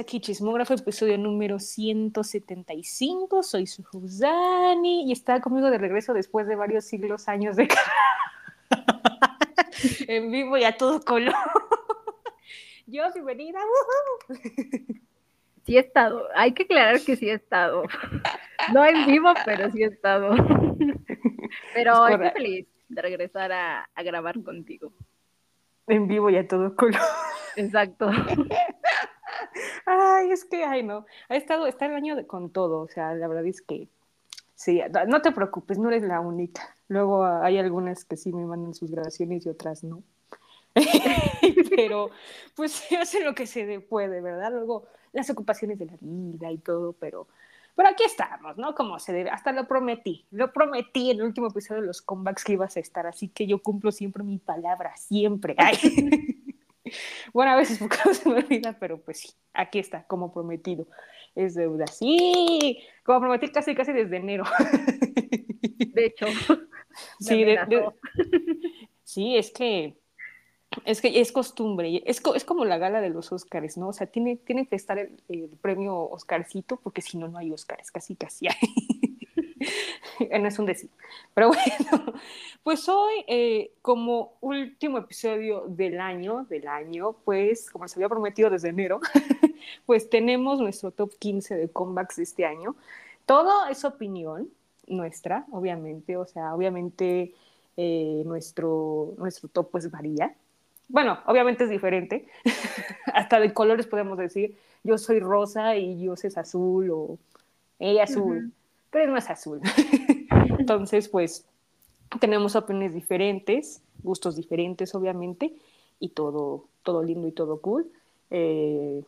aquí Chismógrafo, episodio número 175. Soy su Dani y está conmigo de regreso después de varios siglos, años de en vivo y a todo color. Yo, bienvenida. Sí he estado. Hay que aclarar que sí he estado. No en vivo, pero sí he estado. Pero estoy feliz de regresar a, a grabar contigo. En vivo y a todo color. Exacto. Ay, es que, ay, no. Ha estado, está el año con todo. O sea, la verdad es que sí, no te preocupes, no eres la única. Luego hay algunas que sí me mandan sus grabaciones y otras no. pero pues se hace lo que se puede, ¿verdad? Luego las ocupaciones de la vida y todo, pero, pero aquí estamos, ¿no? Como se debe, hasta lo prometí, lo prometí en el último episodio de los comebacks que ibas a estar, así que yo cumplo siempre mi palabra, siempre. bueno, a veces porque no se me olvida, pero pues sí, aquí está, como prometido. Es deuda. Sí, como prometí casi casi desde enero. De hecho. Sí, sí, es que es que es costumbre, es, es como la gala de los Oscars, ¿no? O sea, tiene, tiene que estar el, premio Oscarcito, porque si no, no hay Oscars, casi, casi no es un decir. Pero bueno, pues hoy, eh, como último episodio del año, del año, pues, como se había prometido desde enero, pues tenemos nuestro top 15 de comebacks de este año. Todo es opinión nuestra, obviamente, o sea, obviamente eh, nuestro, nuestro top pues varía bueno, obviamente es diferente, hasta de colores podemos decir, yo soy rosa y yo es azul o ella azul, pero no es azul. Entonces, pues tenemos opiniones diferentes, gustos diferentes, obviamente, y todo, todo lindo y todo cool. Eh,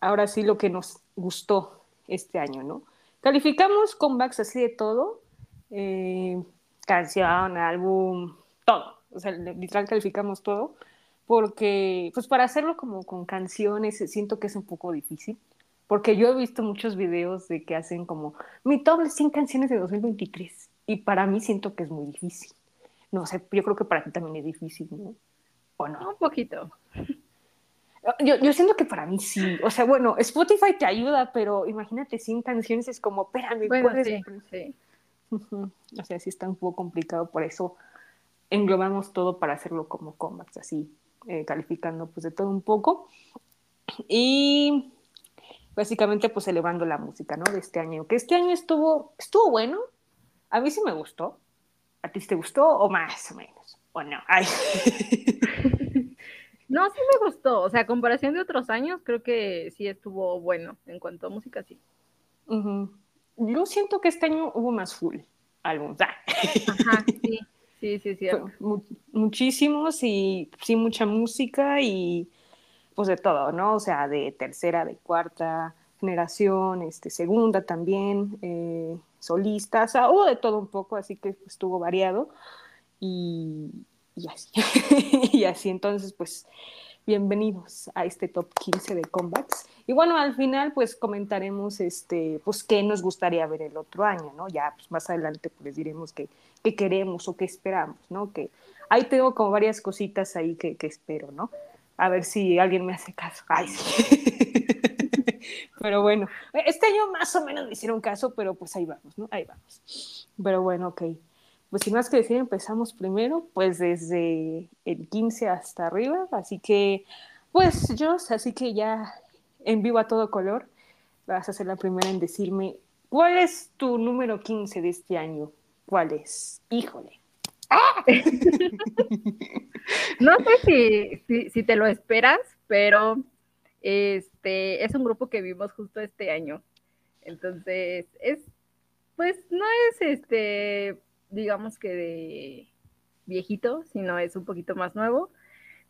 ahora sí, lo que nos gustó este año, ¿no? Calificamos comebacks así de todo, eh, canción, álbum, todo. O sea, literal calificamos todo porque pues para hacerlo como con canciones siento que es un poco difícil, porque yo he visto muchos videos de que hacen como mi top de 100 canciones de 2023 y para mí siento que es muy difícil. No sé, yo creo que para ti también es difícil, ¿no? ¿O no? Un poquito. Yo, yo siento que para mí sí. O sea, bueno, Spotify te ayuda, pero imagínate 100 canciones es como, espérame, bueno, sí, sí. O sea, sí está un poco complicado, por eso englobamos todo para hacerlo como combats, así eh, calificando pues de todo un poco. Y básicamente pues elevando la música, ¿no? De este año, que este año estuvo, estuvo bueno, a mí sí me gustó, ¿a ti te gustó o más o menos? ¿O no? no, sí me gustó, o sea, a comparación de otros años, creo que sí estuvo bueno en cuanto a música, sí. Yo siento que este año hubo más full álbumes. Ajá, sí. Sí, sí, sí. muchísimos y sí, mucha música y pues de todo, ¿no? O sea, de tercera, de cuarta generación, este, segunda también, eh, solistas, o hubo de todo un poco, así que estuvo variado y, y así. y así, entonces, pues, bienvenidos a este top 15 de combats. Y bueno, al final pues comentaremos este, pues qué nos gustaría ver el otro año, ¿no? Ya pues, más adelante pues diremos qué, qué queremos o qué esperamos, ¿no? Que ahí tengo como varias cositas ahí que, que espero, ¿no? A ver si alguien me hace caso. Ay, sí. pero bueno, este año más o menos me hicieron caso, pero pues ahí vamos, ¿no? Ahí vamos. Pero bueno, ok. Pues sin más que decir, empezamos primero, pues desde el 15 hasta arriba, así que, pues yo, así que ya en vivo a todo color. Vas a ser la primera en decirme, ¿cuál es tu número 15 de este año? ¿Cuál es? Híjole. no sé si, si, te lo esperas, pero este es un grupo que vimos justo este año. Entonces, es, pues no es este, digamos que de viejito, sino es un poquito más nuevo.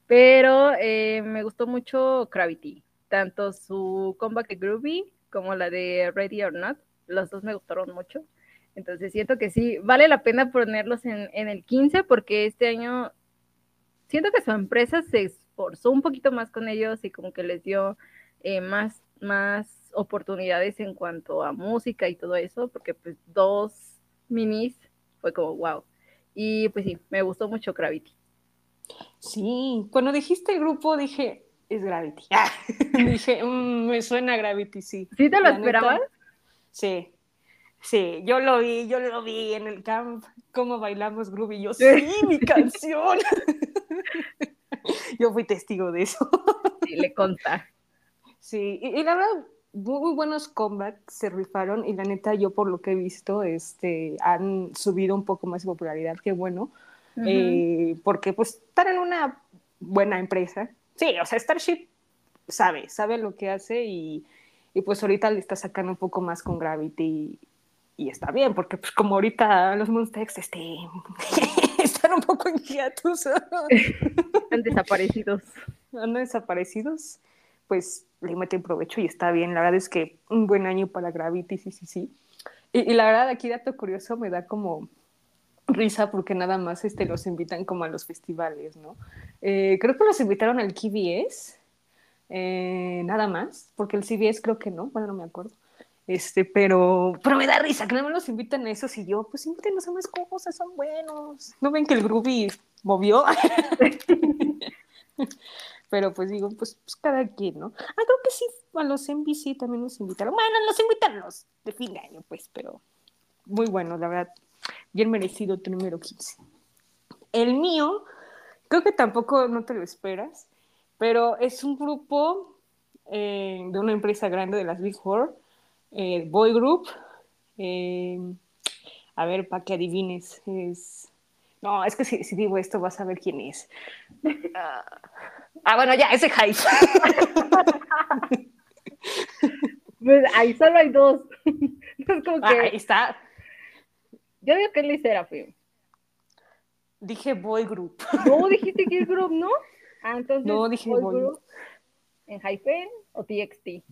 Pero eh, me gustó mucho Gravity tanto su comeback Groovy como la de Ready or Not, los dos me gustaron mucho. Entonces siento que sí, vale la pena ponerlos en, el 15 porque este año siento que su empresa se esforzó un poquito más con ellos y como que les dio eh, más, más oportunidades en cuanto a música y todo eso, porque pues dos minis fue como wow. Y pues sí, me gustó mucho Gravity. Sí, cuando dijiste el grupo dije, es Gravity. Dije, mm, me suena Gravity, sí. ¿Sí te lo esperabas? sí, sí, yo lo vi, yo lo vi en el camp, cómo bailamos groovy, yo, sí, mi canción. yo fui testigo de eso. Sí, le consta. Sí, y, la verdad, muy buenos combats se rifaron y la neta yo por lo que he visto este han subido un poco más de popularidad qué bueno eh, porque pues están en una buena empresa sí o sea Starship sabe sabe lo que hace y, y pues ahorita le está sacando un poco más con Gravity y, está bien porque pues como ahorita los Monstex este un poco inquietos han desaparecidos han desaparecidos pues le meten provecho y está bien. La verdad es que un buen año para Gravity, sí, sí, sí. Y, la verdad, aquí dato curioso me da como risa porque nada más este, los invitan como a los festivales, ¿no? Eh, creo que los invitaron al KBS, eh, nada más, porque el CBS creo que no, bueno, no me acuerdo. Este, pero, pero me da risa que no me los invitan a esos y yo, pues invítenos a más cosas, son buenos. ¿No ven que el Groovy movió? Pero pues digo, pues, pues, cada quien, ¿no? Ah, creo que sí, a los NBC también nos invitaron. Bueno, nos invitan los de fin de año, pues, pero muy bueno, la verdad. Bien merecido tu número 15. El mío, creo que tampoco no te lo esperas, pero es un grupo eh, de una empresa grande de las Big Four, eh, Boy Group. Eh, a ver, para que adivines, es... No, es que si, si, digo esto vas a ver quién es. Ah, Ah, bueno, ya, ese hype. pues ahí solo hay dos. Ah, ahí está. Yo digo que es Lee Serafim. Dije Boy Group. No, dijiste que es Group, ¿no? Ah, entonces. No, dije Boy, Group. ¿En Hypen o TXT?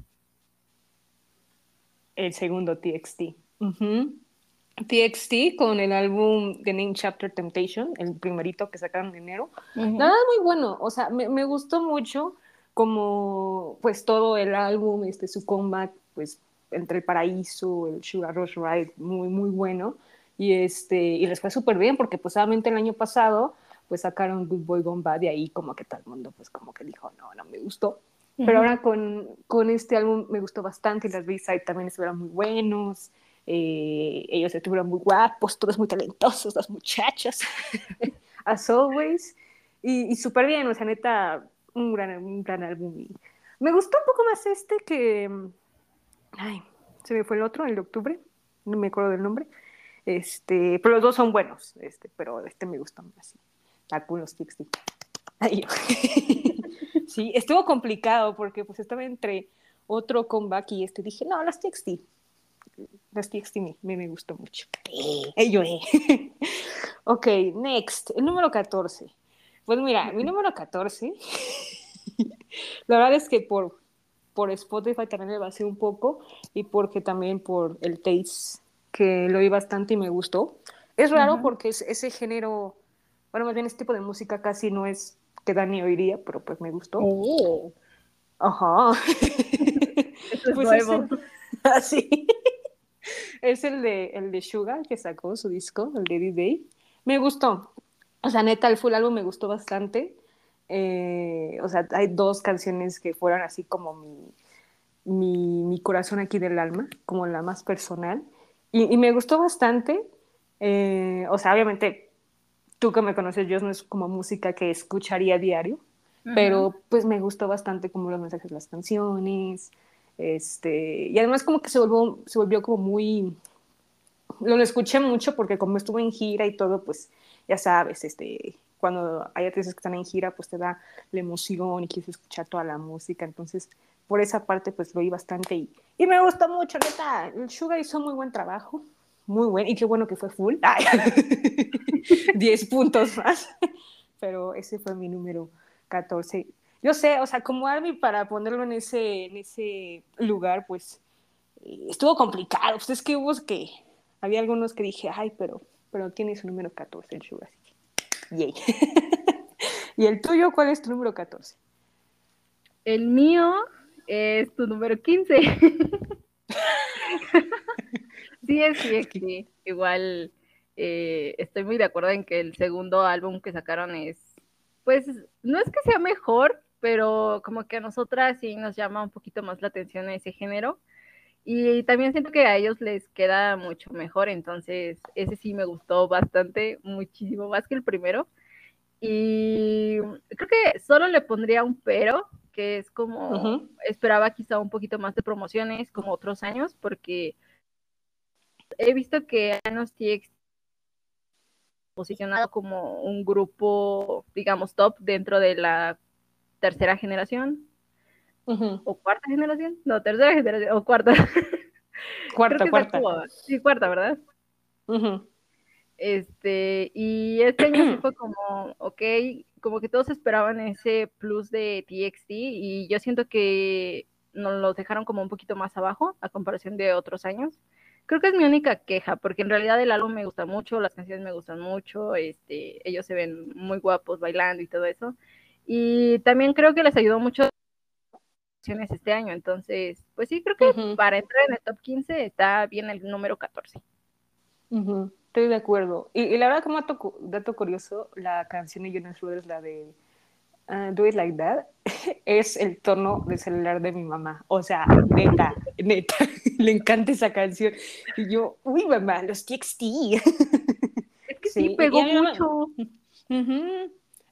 El segundo TXT. TXT con el álbum The Name Chapter Temptation, el primerito que sacaron en enero. Nada muy bueno, o sea, me, me, gustó mucho como pues todo el álbum, este, su comeback, pues entre el paraíso, el Sugar Rush Ride, muy, muy bueno. Y, este, y les fue súper bien porque pues obviamente el año pasado pues sacaron Good Boy Gone Bad y ahí como que todo el mundo pues como que dijo, no, no me gustó. Pero ahora con, con este álbum me gustó bastante y las B-side también estuvieron muy buenos. Eh, ellos estuvieron muy guapos, todos muy talentosos, las muchachas, as always, y, y súper bien, o sea, neta, un gran, un gran álbum. me gustó un poco más este que, ay, se me fue el otro, el de octubre, no me acuerdo del nombre, este, pero los dos son buenos, este, pero este me gusta más, está con los TXT. Sí, estuvo complicado porque pues estaba entre otro comeback y este, dije, no, las TXT, las TXT me, me gustó mucho. Eh, yo, eh. ok, next, el número 14. Pues mira, mi número 14, la verdad es que por, por Spotify también me basé un poco y porque también por el taste que lo oí bastante y me gustó. Es raro porque es, ese género, bueno, más bien este tipo de música casi no es que Dani oiría, pero pues me gustó. Oh. Ajá. Eso es pues nuevo. Así es el de, el de Sugar, que sacó su disco, el de D-Day. Me gustó. O sea, neta, el full álbum me gustó bastante. Eh, o sea, hay dos canciones que fueron así como mi, mi, mi, corazón aquí del alma, como la más personal. Y, y me gustó bastante. Eh, o sea, obviamente, tú que me conoces, yo no es como música que escucharía a diario, pero pues me gustó bastante como los mensajes de las canciones. Este, y además como que se volvió, se volvió como muy... Lo escuché mucho porque como estuve en gira y todo, pues ya sabes, este, cuando hay artistas que están en gira, pues te da la emoción y quieres escuchar toda la música. Entonces, por esa parte, pues lo oí bastante y, y me gustó mucho, neta. El Sugar hizo muy buen trabajo, muy buen, y qué bueno que fue full. 10 puntos más. Pero ese fue mi número 14 yo sé, o sea, como Army para ponerlo en ese, en ese lugar, pues eh, estuvo complicado. Pues es que hubo que, había algunos que dije, ay, pero, pero tiene su número 14 el Sugar. Yay. ¿Y el tuyo cuál es tu número 14? El mío es tu número 15. Sí, es sí, Igual eh, estoy muy de acuerdo en que el segundo álbum que sacaron es, pues, no es que sea mejor, pero como que a nosotras sí nos llama un poquito más la atención ese género. Y también siento que a ellos les queda mucho mejor, entonces ese sí me gustó bastante, muchísimo más que el primero. Y creo que solo le pondría un pero, que es como esperaba quizá un poquito más de promociones como otros años, porque he visto que Anos TX posicionado como un grupo, digamos, top dentro de la tercera generación. ¿O cuarta generación? No, tercera generación, o cuarta. Cuarta, cuarta. sí, cuarta, ¿verdad? Este, y este año sí fue como, ok, como que todos esperaban ese plus de TXT y yo siento que nos los dejaron como un poquito más abajo a comparación de otros años. Creo que es mi única queja, porque en realidad el álbum me gusta mucho, las canciones me gustan mucho, este, ellos se ven muy guapos bailando y todo eso. Y también creo que les ayudó mucho este año, entonces, pues sí, creo que para entrar en el top 15 está bien el número 14. Estoy de acuerdo. Y, la verdad, como dato, dato, curioso, la canción de Jonas Brothers, la de uh, Do It Like That, es el tono de celular de mi mamá. O sea, neta, neta, le encanta esa canción. Y yo, uy, mamá, los TXT. Es que sí, pegó mucho.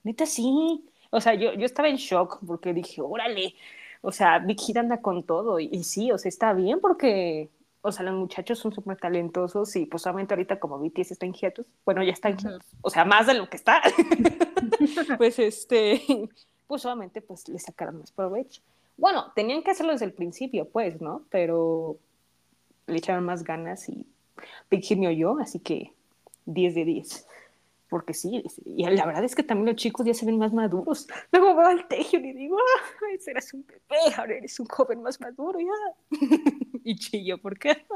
Neta, sí. O sea, yo, yo estaba en shock porque dije, órale. O sea, Big Hit anda con todo. Y, y sí, o sea, está bien porque o sea, los muchachos son súper talentosos y pues solamente ahorita como BTS está en hiatus, bueno, ya está en o sea, más de lo que está, pues este, pues solamente pues le sacaron más provecho. Bueno, tenían que hacerlo desde el principio, pues, ¿no? Pero le echaron más ganas y Big Hit me oyó, así que 10 de 10 porque sí, y la verdad es que también los chicos ya se ven más maduros. Luego veo al Tejo y digo, ay, eras un bebé, ahora eres un joven más maduro, ya. y chillo, porque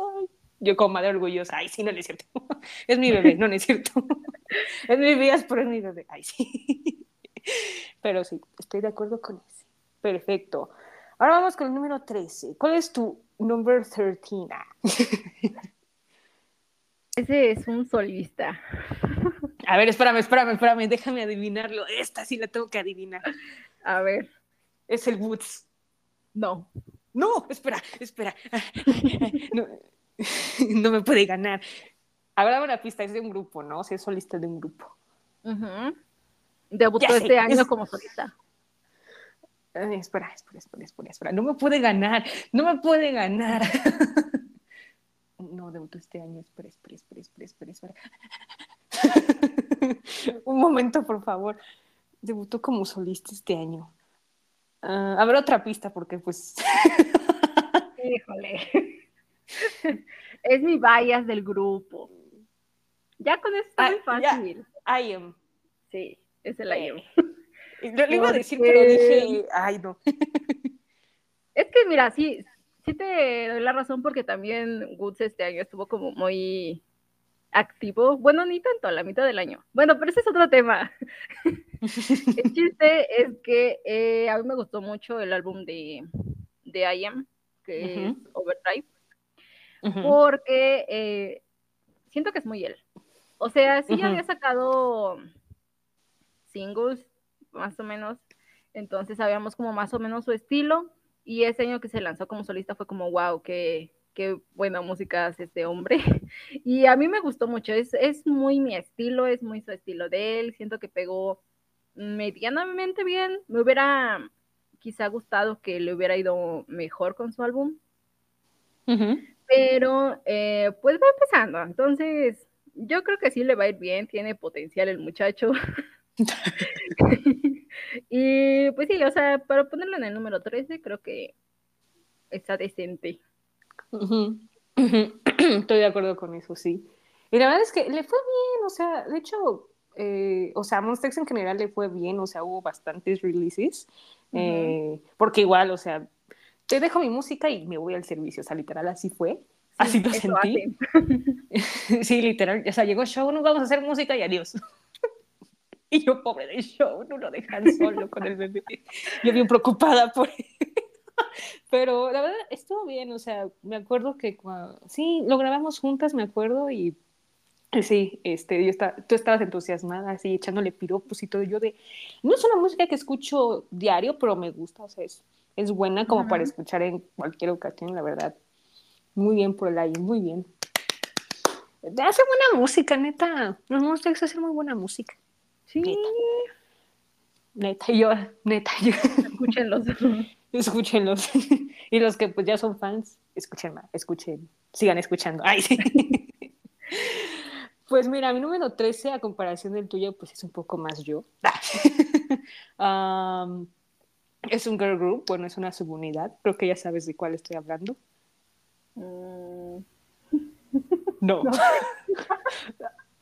yo como madre orgullosa, ay, sí, no, es cierto. es mi bebé, no, no es cierto. es mi vida, pero es mi bebé, ay, sí. pero sí, estoy de acuerdo con ese. Perfecto. Ahora vamos con el número 13. ¿Cuál es tu number 13? Ese es un solista. A ver, espérame, espérame, espérame, déjame adivinarlo. Esta sí la tengo que adivinar. A ver. Es el Woods. No. No, espera, espera. No, me puede ganar. Ahora una pista, es de un grupo, ¿no? O sea, es solista de un grupo. Debutó este año como solista. espera, espera, espera, espera, espera. No me puede ganar, no me puede ganar. no, debutó este año. Espera, espera, espera, espera, espera. Un momento, por favor. Debutó como solista este año. Uh, a ver otra pista, porque pues. Híjole. es mi bias del grupo. Ya con esto es ah, fácil. I am. Sí, es el I am. Yo le iba a decir, pero dije, ay, no. es que, mira, sí, sí te doy la razón porque también Woods este año estuvo como muy activo, bueno, ni tanto, a la mitad del año. Bueno, pero ese es otro tema. el chiste es que eh, a mí me gustó mucho el álbum de, de I Am, que es Overdrive, porque eh, siento que es muy él. O sea, sí ya había sacado singles, más o menos, entonces sabíamos como más o menos su estilo, y ese año que se lanzó como solista fue como, wow, que qué buena música hace este hombre. Y a mí me gustó mucho, es, es muy mi estilo, es muy su estilo de él, siento que pegó medianamente bien. Me hubiera quizá gustado que le hubiera ido mejor con su álbum. Pero eh, pues va empezando, entonces yo creo que sí le va a ir bien, tiene potencial el muchacho. y pues sí, o sea, para ponerlo en el número 13 creo que está decente. Estoy de acuerdo con eso, sí. Y la verdad es que le fue bien, o sea, de hecho, eh, o sea, Monster en general le fue bien, o sea, hubo bastantes releases, eh, porque igual, o sea, te dejo mi música y me voy al servicio, o sea, literal, así fue. así lo sentí. sí, literal, o sea, llegó show, no vamos a hacer música y adiós. y yo, pobre del show, no lo dejan solo con el bebé. Yo bien preocupada por él. Pero la verdad estuvo bien, o sea, me acuerdo que sí, lo grabamos juntas, me acuerdo, y Sí, este, yo está, tú estabas entusiasmada, así echándole piropos y todo. Yo de, no es una música que escucho diario, pero me gusta, o sea, es, es buena como para escuchar en cualquier ocasión, la verdad. Muy bien por el aire, muy bien. Hace buena música, neta. Los Monsters hacen muy buena música. Sí. Neta, yo, neta, yo. Escúchenlos. Escúchenlos. y los que pues ya son fans, escuchen más, escuchen, sigan escuchando. Ay, sí. Pues mira, mi número 13, a comparación del tuyo, pues es un poco más yo. es un girl group, bueno, es una subunidad. Creo que ya sabes de cuál estoy hablando. Mm. No.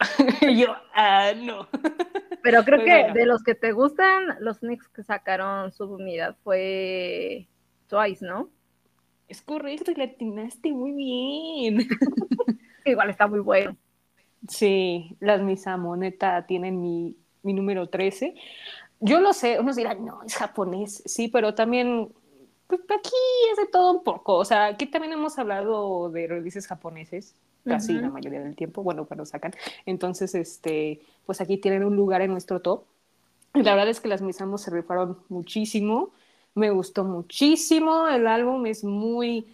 yo, ah, no. Pero creo que de los que te gustan, los Knicks que sacaron subunidad fue Twice, ¿no? Es correcto, y la atinaste muy bien. Igual está muy bueno. Sí, las Misamo, neta, tienen mi, mi número 13. Yo lo sé, unos dirán, no, es japonés, sí, pero también, pues aquí es de todo un poco. O sea, aquí también hemos hablado de releases japoneses, casi la mayoría del tiempo, bueno, cuando sacan. Entonces, este, pues aquí tienen un lugar en nuestro top. Y la verdad es que las Misamo se rifaron muchísimo, me gustó muchísimo, el álbum es muy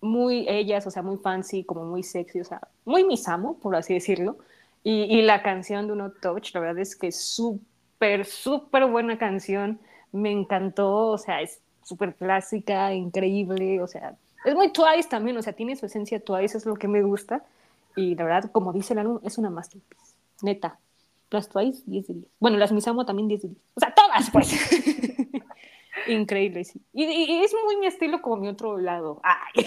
muy ellas, o sea, muy fancy, como muy sexy, o sea, muy misamo, por así decirlo. Y, y la canción de Uno Touch, la verdad es que es súper, súper buena canción. Me encantó, o sea, es súper clásica, increíble, o sea, es muy Twice también, o sea, tiene su esencia Twice, es lo que me gusta. Y la verdad, como dice el álbum, es una masterpiece, neta. Las Twice, 10 de 10. Bueno, las Misamo también 10 de 10. O sea, todas, pues. Increíble, sí. Y, es muy mi estilo como mi otro lado.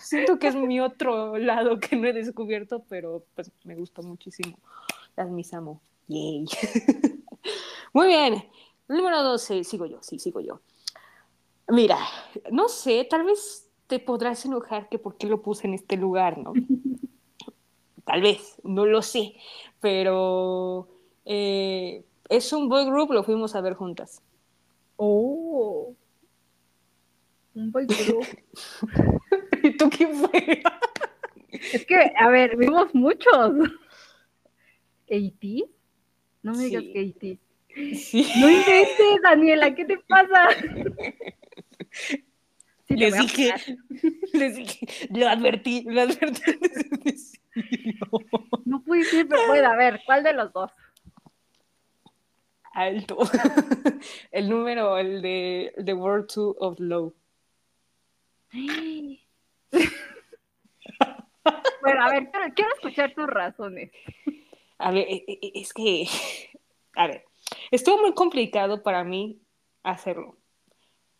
Siento que es mi otro lado que no he descubierto, pero pues me gusta muchísimo. Las mis amo. Yay. Muy bien. Número 12, sigo yo, sí, sigo yo. Mira, no sé, tal vez te podrás enojar que por qué lo puse en este lugar, ¿no? tal vez, no lo sé, pero eh, es un boy group, lo fuimos a ver juntas. Oh. Un boy group. ¿Y tú quién fue? es que, a ver, vimos muchos. ¿AT? No me digas. Sí. No inventes, Daniela, ¿qué te pasa? les dije, les dije, lo advertí, lo advertí. no puede ser, pero puede, a ver, ¿cuál de los dos? alto. el número, el de The World 2 of Low. bueno, a ver, quiero escuchar tus razones. A ver, e, e, es que, a ver, estuvo muy complicado para mí hacerlo,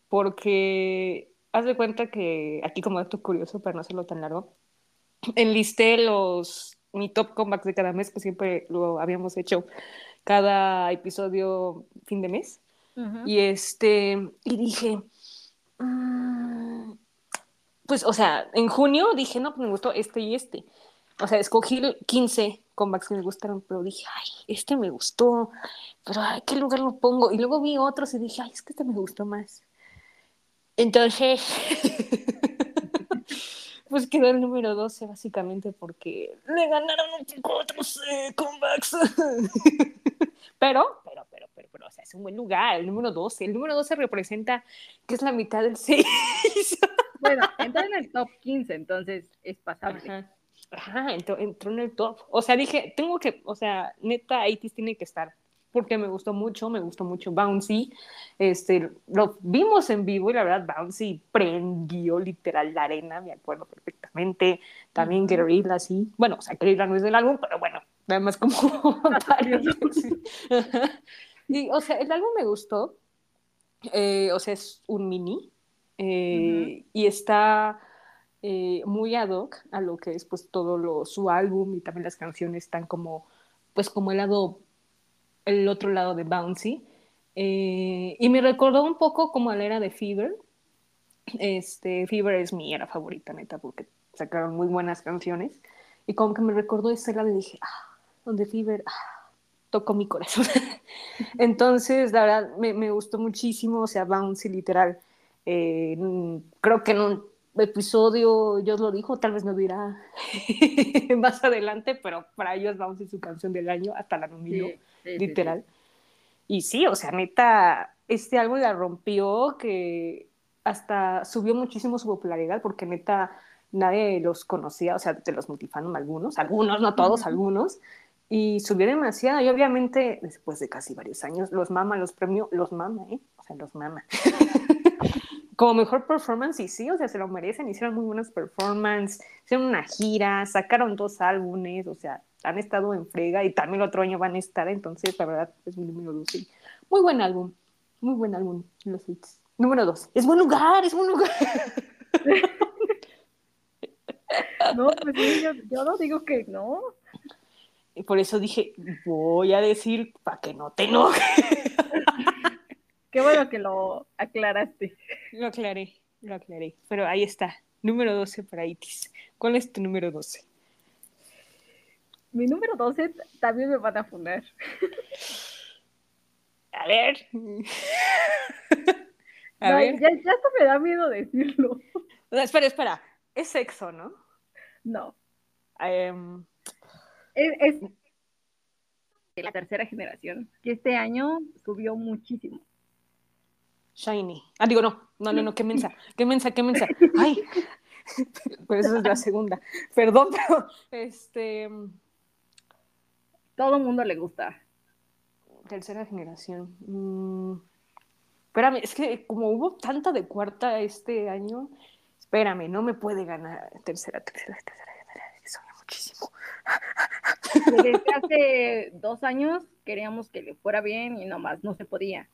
porque haz de cuenta que aquí como esto curioso, para no hacerlo tan largo, enlisté los, mi top comebacks de cada mes, que siempre lo habíamos hecho cada episodio fin de mes. Y este, y dije, mm, pues, o sea, en junio dije, no, pues me gustó este y este. O sea, escogí 15 comebacks que me gustaron, pero dije, ay, este me gustó, pero ¿a qué lugar lo pongo? Y luego vi otros y dije, ay, es que este me gustó más. Entonces, pues quedó el número 12 básicamente porque le ganaron un poco otros eh, comebacks. pero, pero, pero, pero, pero, o sea, es un buen lugar, el número 12. El número 12 representa que es la mitad del 6. bueno, entró en el top 15, entonces es pasable. Ajá, entró, entró, en el top. O sea, dije, tengo que, o sea, neta, ITs tiene que estar porque me gustó mucho, me gustó mucho Bouncy. Este, lo vimos en vivo y la verdad Bouncy prendió literal la arena, me acuerdo perfectamente. También uh -huh. sí. Bueno, o sea, Guerrilla no es del álbum, pero bueno, nada más como y, o sea, el álbum me gustó. Eh, o sea, es un mini eh, y está eh, muy ad hoc a lo que es pues todo lo, su álbum y también las canciones están como pues como el lado el otro lado de Bouncy. Eh, y me recordó un poco como a la era de Fever. Este, Fever es mi era favorita, neta, porque sacaron muy buenas canciones. Y como que me recordó esa era y dije, ah, donde Fever ah, tocó mi corazón. Entonces, la verdad, me, me, gustó muchísimo, o sea, Bouncy literal. Eh, creo que episodio, Dios lo dijo, tal vez no dirá más adelante, pero para ellos vamos a su canción del año, hasta la literal. y sí, o sea, neta, este álbum la rompió, que hasta subió muchísimo su popularidad, porque neta, nadie los conocía, o sea, de los multifandom algunos, algunos, no todos, algunos, y subió demasiado, y obviamente, después de casi varios años, los mama, los premios, los mama, ¿eh? O sea, los mama. como mejor performance, y sí, o sea, se lo merecen, hicieron muy buenas performances, hicieron una gira, sacaron dos álbumes, o sea, han estado en frega y también el otro año van a estar, entonces la verdad es mi número dos. Muy buen álbum, muy buen álbum, los hits. Número dos, es buen lugar, es buen lugar. No, pues sí, yo, yo no digo que no. Y por eso dije, voy a decir para que no te enojes. Qué bueno que lo aclaraste. Lo aclaré, lo aclaré. Pero ahí está. Número 12 para Itis. ¿Cuál es tu número 12? Mi número 12 también me van a fundar. A ver. A ver. Ya, ya hasta me da miedo decirlo. espera, espera. Es sexo, ¿no? No. Em, es, es la tercera generación, que este año subió muchísimo. Shiny. Ah, digo, no, no, no, no, qué mensa, qué mensa, qué mensa. Ay, pues esa es la segunda. Perdón, pero este. Todo el mundo le gusta. Tercera generación. Mm, espérame, es que como hubo tanta de cuarta este año, espérame, no me puede ganar tercera, tercera, tercera generación. Muchísimo. Desde hace dos años queríamos que le fuera bien y nomás no se podía.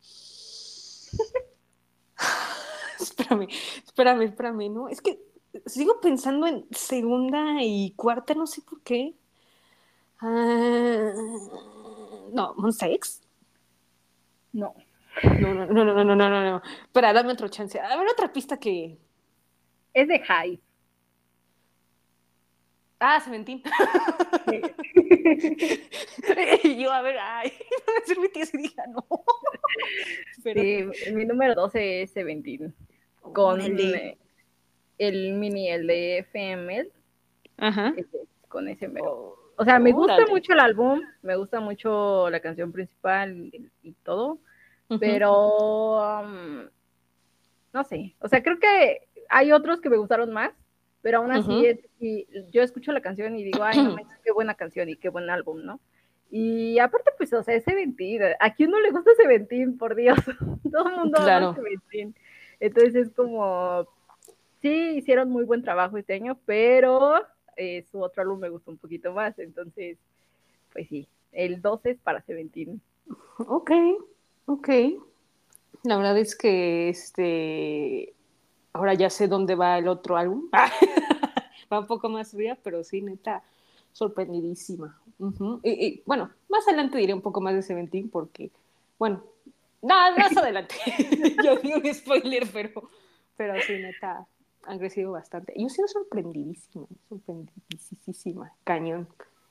espérame, espérame, espérame, ¿no? Es que sigo pensando en segunda y cuarta, no sé por qué. No, ¿Monsex? No. No, no, no, no, no, no, no, no. Espera, dame otra chance. A ver, otra pista que. Es de High. Ah, Seventeen. y yo, a ver, ay, no me mi tía diga no. Sí, mi número 12 es Seventeen. Con el, el, mini, el de FM. Ajá. con ese mero. O sea, me gusta mucho el álbum, me gusta mucho la canción principal y, todo, pero um, no sé, o sea, creo que hay otros que me gustaron más, pero aún así yo escucho la canción y digo, ay, no, qué buena canción y qué buen álbum, ¿no? Y aparte, pues, o sea, ese Seventeen, ¿a quién no le gusta Seventeen, por Dios? Todo el mundo claro. Seventeen. Entonces es como, sí, hicieron muy buen trabajo este año, pero eh, su otro álbum me gustó un poquito más, entonces, pues sí, el 12 es para Seventeen. Ok, ok. La verdad es que este ahora ya sé dónde va el otro álbum. va un poco más fría, pero sí, neta, sorprendidísima. y, bueno, más adelante diré un poco más de Seventeen porque, bueno, nada, más adelante. Yo digo un spoiler, pero, pero sí, neta, han crecido bastante. Yo he sido sorprendidísima, sorprendidísima, cañón.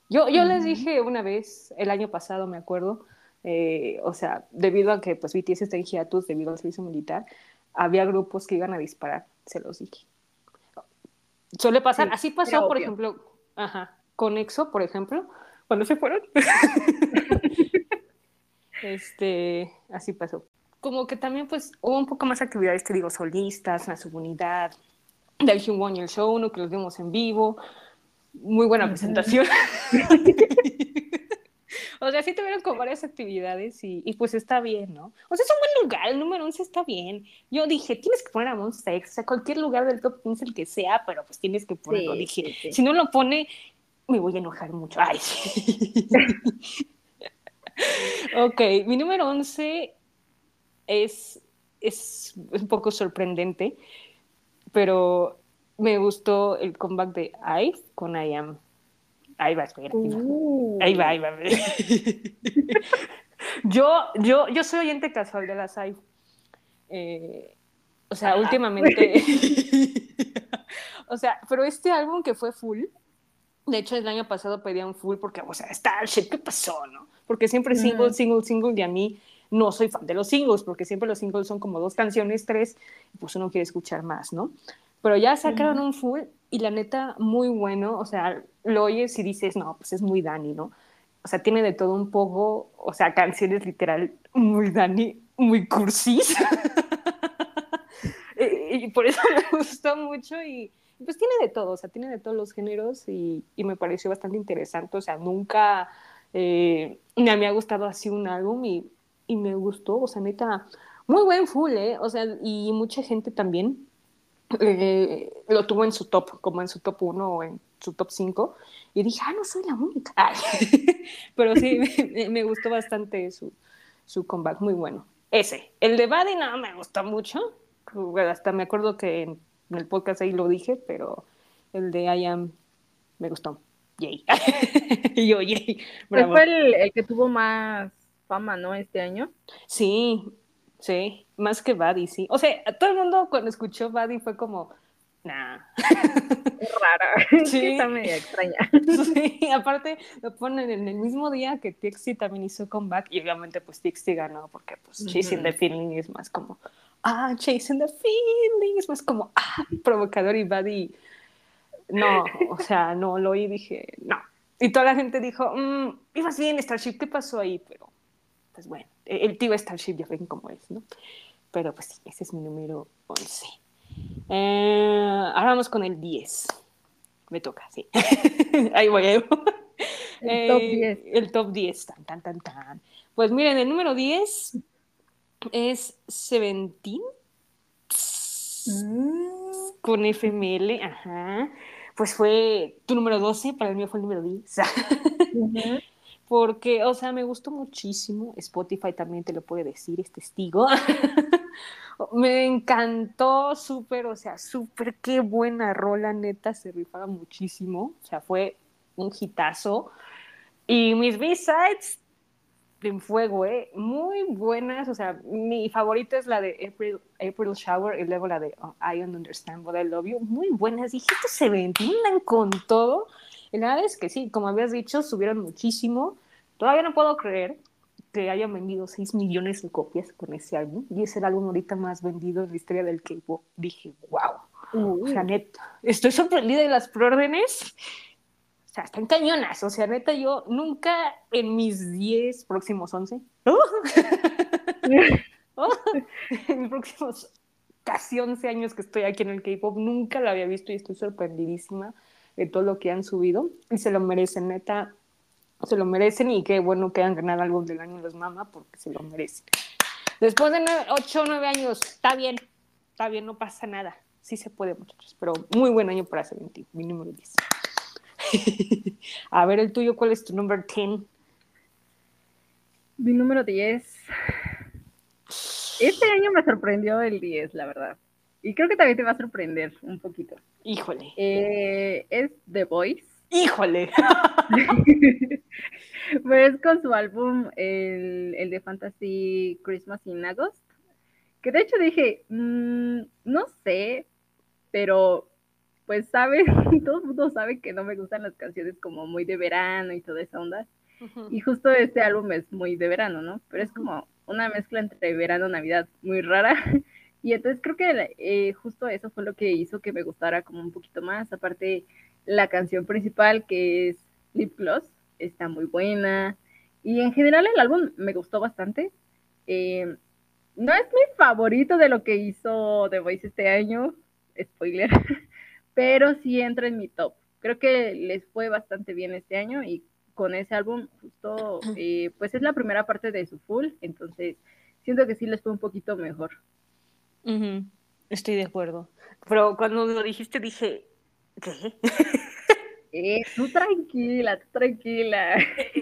Yo, yo les dije una vez, el año pasado, me acuerdo, eh, o sea, debido a que pues BTS está en hiatus debido al servicio militar, había grupos que iban a disparar, se los dije. Suele pasar, así pasó, por ejemplo, ajá, con EXO, por ejemplo, cuando se fueron. este, así pasó. Como que también, pues, hubo un poco más actividades, te digo, solistas, la subunidad, del y el show, uno que los vimos en vivo. Muy buena presentación. O sea, sí tuvieron con varias actividades y, y, pues está bien, ¿no? O sea, es un buen lugar, el número 11 está bien. Yo dije, tienes que poner a Monster X, o sea, cualquier lugar del top 15, el que sea, pero pues tienes que ponerlo. dije, si no lo pone, me voy a enojar mucho. Ay, ok, mi número 11 es, es un poco sorprendente, pero me gustó el comeback de IVE con I Am. Ahí va, espera. Ahí va, ahí va. yo, yo, yo soy oyente casual de las SAI. Eh, o sea, últimamente. o sea, pero este álbum que fue full. De hecho, el año pasado pedía un full porque, o sea, Starship, ¿qué pasó, no? Porque siempre single, single, single, y a mí no soy fan de los singles, porque siempre los singles son como dos canciones, tres, y pues uno quiere escuchar más, ¿no? Pero ya sacaron un full y la neta, muy bueno, o sea, lo oyes y dices, no, pues es muy Dani, ¿no? O sea, tiene de todo un poco, o sea, canciones literal muy Dani, muy cursis. y, por eso me gustó mucho y pues tiene de todo, o sea, tiene de todos los géneros y, y me pareció bastante interesante, o sea, nunca eh, me había gustado así un álbum y, y, me gustó, o sea, neta, muy buen full, ¿eh? O sea, y mucha gente también eh, lo tuvo en su top, como en su top 1 o en su top 5, y dije, ah, no soy la única. Pero sí, me, me, gustó bastante su, su comeback, muy bueno. Ese, el de Buddy no me gustó mucho, hasta me acuerdo que en, el podcast ahí lo dije, pero el de I Am me gustó. Yay. y yo, yay. Pues fue el, el, que tuvo más fama, ¿no? Este año. Sí, sí, más que Buddy, sí. O sea, todo el mundo cuando escuchó Buddy fue como, nah. Es rara. Sí. Está medio extraña. Sí, aparte lo ponen en el mismo día que TXT también hizo comeback y obviamente pues TXT ganó porque pues Chasing the Feeling es más como, ah, Chasing the Feeling es más como, ah, provocador y Buddy no, o sea, no lo oí y dije, no. Y toda la gente dijo, mmm, ibas bien, Starship, ¿qué pasó ahí? Pero, pues bueno, e-, el tío Starship ya ven cómo es, ¿no? Pero pues sí, ese es mi número 11. Eh, ahora vamos con el 10. Me toca, sí. ahí voy, ahí voy. El top 10. Eh, el top 10, tan, tan, tan, tan. Pues miren, el número 10 es Seventeen. Mm. Con FML, ajá pues fue tu número 12, para el mío fue el número 10. Porque, o sea, me gustó muchísimo. Spotify también te lo puede decir, es testigo. me encantó, súper, o sea, súper, qué buena rola, neta, se rifaba muchísimo. O sea, fue un hitazo. Y mis B-sides en fuego, ¿eh? Muy buenas, o sea, mi favorita es la de April, April Shower y luego la de oh, I Don't Understand What I Love You. Muy buenas, dije, se ventilan con todo. Y la verdad es que sí, como habías dicho, subieron muchísimo. Todavía no puedo creer que hayan vendido 6 millones de copias con ese álbum. Y es el álbum ahorita más vendido en la historia del K-pop. Dije, wow. O sea, neta, estoy sorprendida de las preórdenes o sea, están cañonas. O sea, neta, yo nunca en mis 10 próximos 11, en mis próximos casi 11 años que estoy aquí en el K-pop, nunca lo había visto y estoy sorprendidísima de todo lo que han subido. Y se lo merecen, neta, se lo merecen. Y qué bueno que hayan ganado algo del año los mama, porque se lo merecen. Después de 8 o 9 años, está bien, está bien, no pasa nada. Sí se puede, muchachos, pero muy buen año para Seventeen, mi número 10. A ver, el tuyo, ¿cuál es tu número 10? Mi número 10. Este año me sorprendió el 10, la verdad. Y creo que también te va a sorprender un poquito. Híjole. Eh, es The Voice. Híjole. pues con su álbum, el, el, de Fantasy Christmas in August. Que de hecho dije, mmm, no sé, pero pues sabe, todo el mundo sabe que no me gustan las canciones como muy de verano y toda esa onda. Y justo este álbum es muy de verano, ¿no? Pero es como una mezcla entre verano y Navidad muy rara. Y entonces creo que eh, justo eso fue lo que hizo que me gustara como un poquito más. Aparte, la canción principal que es Lip Gloss está muy buena. Y en general el álbum me gustó bastante. Eh, no es mi favorito de lo que hizo The Voice este año, spoiler, pero sí entra en mi top. Creo que les fue bastante bien este año y con ese álbum justo, eh, pues es la primera parte de su full, entonces siento que sí les fue un poquito mejor. Estoy de acuerdo. Pero cuando lo dijiste dije, ¿qué? Eh, tú tranquila, tú tranquila.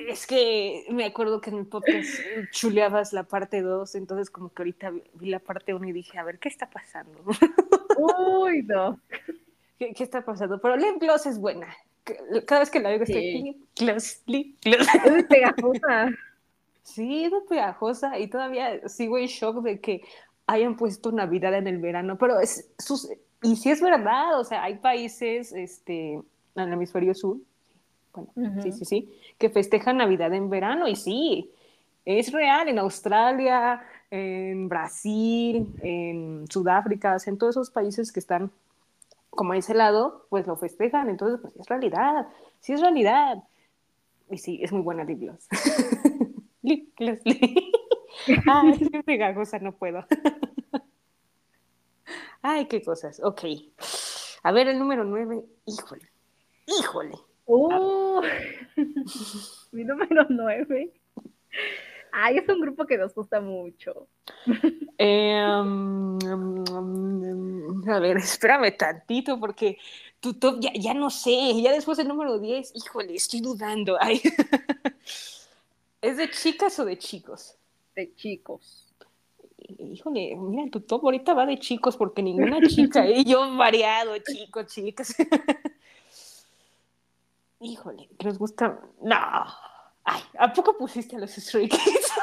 Es que me acuerdo que en el podcast chuleabas la parte 2, entonces como que ahorita vi la parte 1 y dije, a ver, ¿qué está pasando? Uy, no. ¿Qué, está pasando? Pero Lip Gloss es buena. Cada vez que la oigo estoy Lip Gloss, Gloss. Es muy pegajosa. Sí, es muy pegajosa y todavía sigo en shock de que hayan puesto Navidad en el verano, pero es, sus, y sí es verdad, o sea, hay países este, en el hemisferio sur, bueno, sí, sí, sí, que festejan Navidad en verano y sí, Es real en Australia, en Brasil, en Sudáfrica, en todos esos países que están como a ese lado, pues lo festejan. Entonces, pues es realidad, sí es realidad. Y sí, es muy buena Gloss. Ay, es pegajosa, no puedo. Ay, qué cosas. Ok. A ver, el número nueve. Híjole. Híjole. Uh, mi número nueve. Ay, es un grupo que nos gusta mucho. Em, a ver, espérame tantito porque tu top ya, ya, no sé, ya después del número 10, híjole, estoy dudando. Ay. ¿Es de chicas o de chicos? De chicos. Híjole, mira, tu top ahorita va de chicos porque ninguna chica, y yo variado, chicos, chicas. Híjole, ¿les gusta? No. Ay, ¿a poco pusiste a los Stray Kids?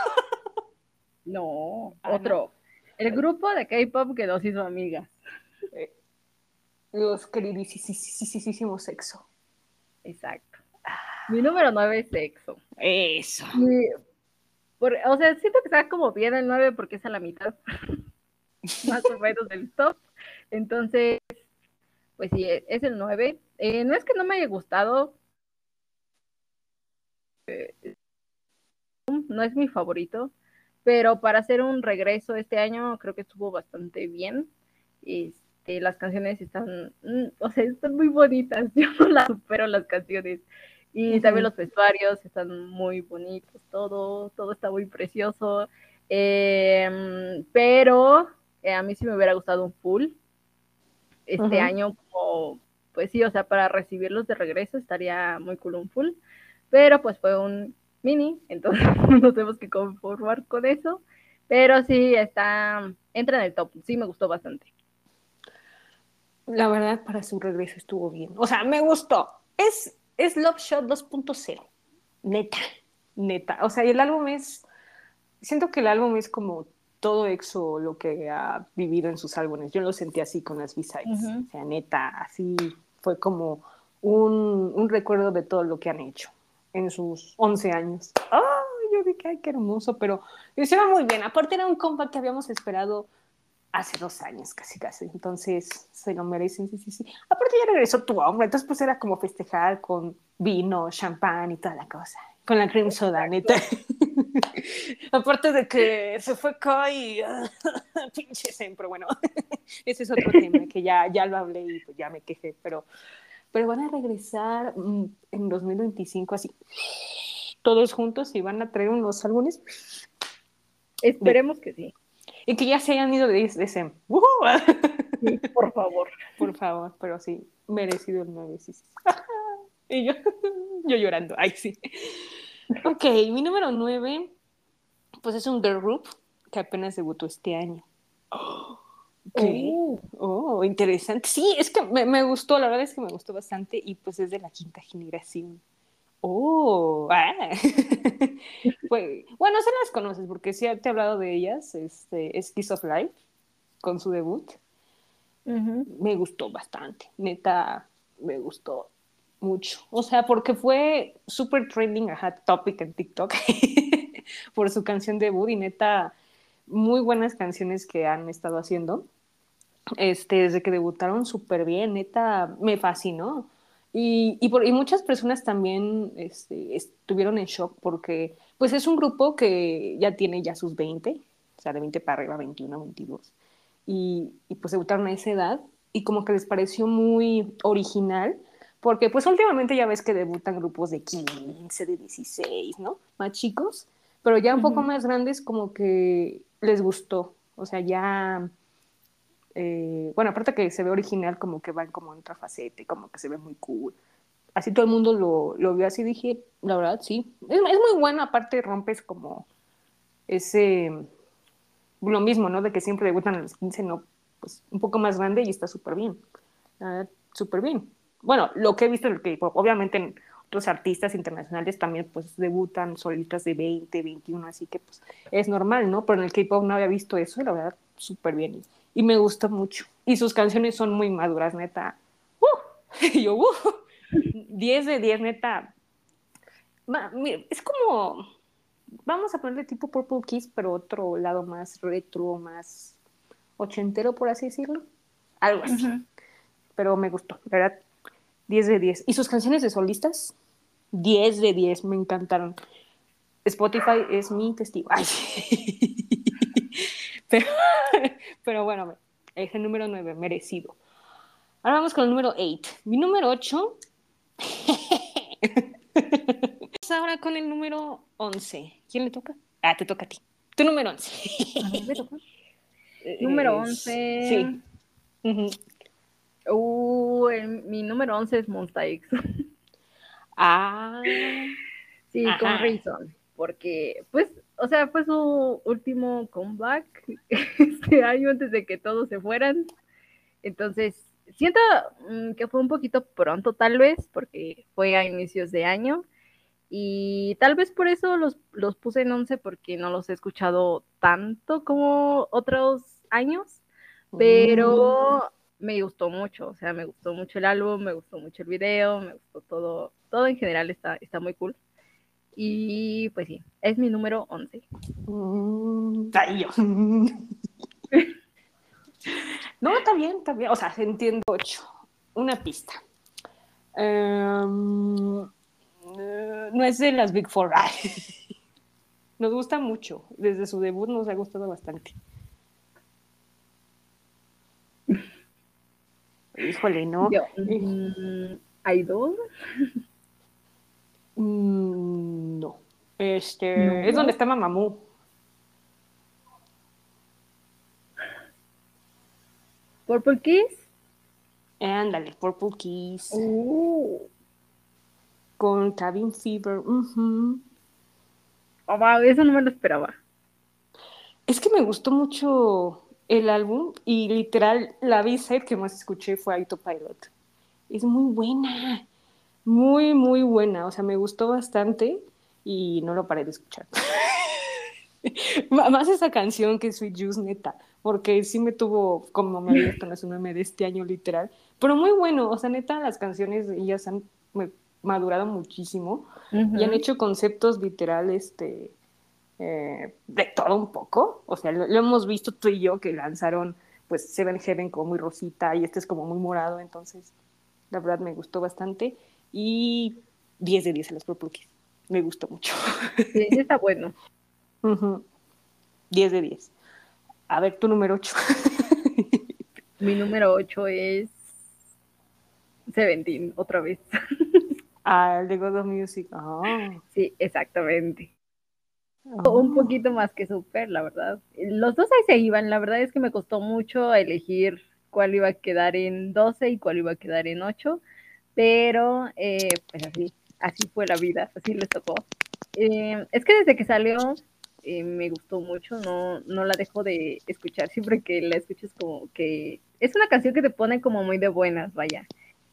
no, ah, otro. El grupo de K-pop que nos hizo amigas. Eh, los queridísimos sexo. Exacto. Mi número nueve es sexo. Eso. O sea, siento que está como bien el 9 porque es a la mitad. Más o menos del top. Entonces, pues sí, es el 9. Eh, no es que no me haya gustado, no es mi favorito, pero para hacer un regreso este año creo que estuvo bastante bien. Este, las canciones están, mm, o sea, están muy bonitas, yo no las supero las canciones. Y también los vestuarios están muy bonitos, todo, todo está muy precioso. Em, pero eh, a mí sí me hubiera gustado un full este año, como, pues sí, o sea, para recibirlos de regreso estaría muy cool un full pero pues fue un mini, entonces nos tenemos que conformar con eso, pero sí está, entra en el top, sí me gustó bastante. La verdad, para su regreso estuvo bien, o sea, me gustó, es, es Love Shot 2.0, neta, neta, o sea, y el álbum es, siento que el álbum es como todo EXO lo que ha vivido en sus álbumes. Yo lo sentí así con las B-Sides. O sea, neta, así fue como un, un, recuerdo de todo lo que han hecho en sus 11 años. ¡Ay! Yo dije, ay, qué hermoso, pero lo hicieron muy bien. Aparte era un compa que habíamos esperado hace dos años, casi, casi. Entonces, se lo merecen, sí, sí, sí. Aparte ya regresó tu hombre, entonces pues era como festejar con vino, champán y toda la cosa. Con la cream soda, neta. Aparte de que se fue Kai, pinche siempre, bueno, ese es otro tema que ya, ya lo hablé y pues ya me quejé, pero pero van a regresar mm, en 2025 así, todos juntos y van a traer unos álbumes. Esperemos que sí. Y que ya se hayan ido de, ese. por favor. Por favor, pero sí, merecido el 9, sí, y yo, yo llorando, ay sí. Ok, mi número 9, pues es un girl group que apenas debutó este año. Oh. oh, interesante. Sí, es que me, gustó, la verdad es que me gustó bastante y pues es de la quinta generación. Oh, ah. bueno, se las conoces porque sí te he hablado de ellas, este, es Kiss of Life con su debut. Me gustó bastante, neta, me gustó mucho. O sea, porque fue súper trending a Hot Topic en TikTok por su canción debut y neta, muy buenas canciones que han estado haciendo este, desde que debutaron súper bien, neta, me fascinó. Y, y, por, y muchas personas también este, estuvieron en shock porque pues es un grupo que ya tiene ya sus 20, o sea, de 20 para arriba, 21, 22. Y, y pues debutaron a esa edad y como que les pareció muy original porque pues últimamente ya ves que debutan grupos de 15, de 16, ¿no? Más chicos, pero ya un poco más grandes como que les gustó, o sea, ya eh, bueno, aparte que se ve original, como que van como en otra faceta, como que se ve muy cool. Así todo el mundo lo, lo vio así, dije, la verdad, sí. Es, es muy bueno, aparte rompes como ese, lo mismo, ¿no? De que siempre debutan a los 15, no, pues un poco más grande y está súper bien. Súper bien. Bueno, lo que he visto en el K-pop, obviamente en otros artistas internacionales también pues debutan solitas de 20, 21, así que pues es normal, ¿no? Pero en el K-pop no había visto eso y la verdad, súper bien y me gusta mucho. Y sus canciones son muy maduras, neta. ¡Uh! Y yo, ¡uh! 10 de 10, neta. es como, vamos a ponerle tipo Purple Kiss, pero otro lado más retro, más ochentero, por así decirlo. Algo así. Pero me gustó, ¿verdad? 10 de 10. ¿Y sus canciones de solistas? 10 de 10, me encantaron. Spotify es mi testigo. Pero, pero bueno, es el número 9, merecido. Ahora vamos con el número 8. Mi número 8. ahora con el número 11. ¿Quién le toca? Ah, te toca a ti. Tu número 11. número 11. Sí. Uh, mi número 11 es Monsta X. ah. Sí, con Reason. Porque, pues, o sea, fue su último comeback este año antes de que todos se fueran. Entonces, siento mm, que fue un poquito pronto tal vez, porque fue a inicios de año. Y tal vez por eso los, los puse en 11 porque no los he escuchado tanto como otros años, pero mm. me gustó mucho, o sea, me gustó mucho el álbum, me gustó mucho el video, me gustó todo, todo en general está, está muy cool. Y pues sí, es mi número 11. Mm, no, está bien, está bien. O sea, entiendo 8. Una pista. Em, no es de las Big Four. nos gusta mucho. Desde su debut nos ha gustado bastante. Híjole, ¿no? ¿Hay dos? Mm, no. Este, es donde está Mamamoo. ¿Purple Kiss? Ándale, Purple Kiss. Uh. Con Cabin Fever. Uh eso no me lo esperaba. Es que me gustó mucho el álbum y literal la B-side que más escuché fue Autopilot. Es muy buena muy, muy buena. O sea, me gustó bastante y no lo paré de escuchar. Más esa canción que Sweet Juice, neta, porque sí me tuvo, como me había visto en meme de este año literal, pero muy bueno, o sea, neta, las canciones ellas han madurado muchísimo y han hecho conceptos literales este, eh, de todo un poco, o sea, lo, hemos visto tú y yo que lanzaron pues Seven Heaven como muy rosita y este es como muy morado, entonces la verdad me gustó bastante. Y 10 de 10 a los Purple Me gustó mucho. Sí, está bueno. 10 de 10. A ver, tu número 8. Mi número 8 es Seventeen, otra vez. Ah, el de God of Music. Ah. Sí, exactamente. Ah. Un poquito más que Super, la verdad. Los dos ahí se iban. La verdad es que me costó mucho elegir cuál iba a quedar en 12 y cuál iba a quedar en 8 pero eh, pues así, así fue la vida, así les tocó. Eh, es que desde que salió eh, me gustó mucho, no, no la dejo de escuchar, siempre que la escucho es como que es una canción que te pone como muy de buenas, vaya.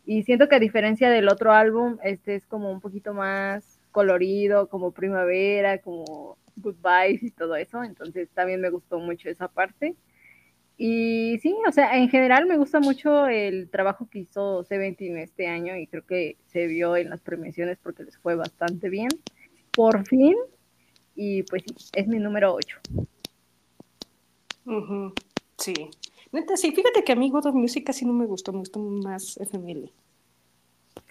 Y siento que a diferencia del otro álbum, este es como un poquito más colorido, como primavera, como goodbyes y todo eso, entonces también me gustó mucho esa parte. Y sí, o sea, en general me gusta mucho el trabajo que hizo Seventeen este año y creo que se vio en las premiaciones porque les fue bastante bien. Por fin. Y pues sí, es mi número 8. Sí. Neta, sí, fíjate que a mí God of Music casi no me gustó, me gustó más FML.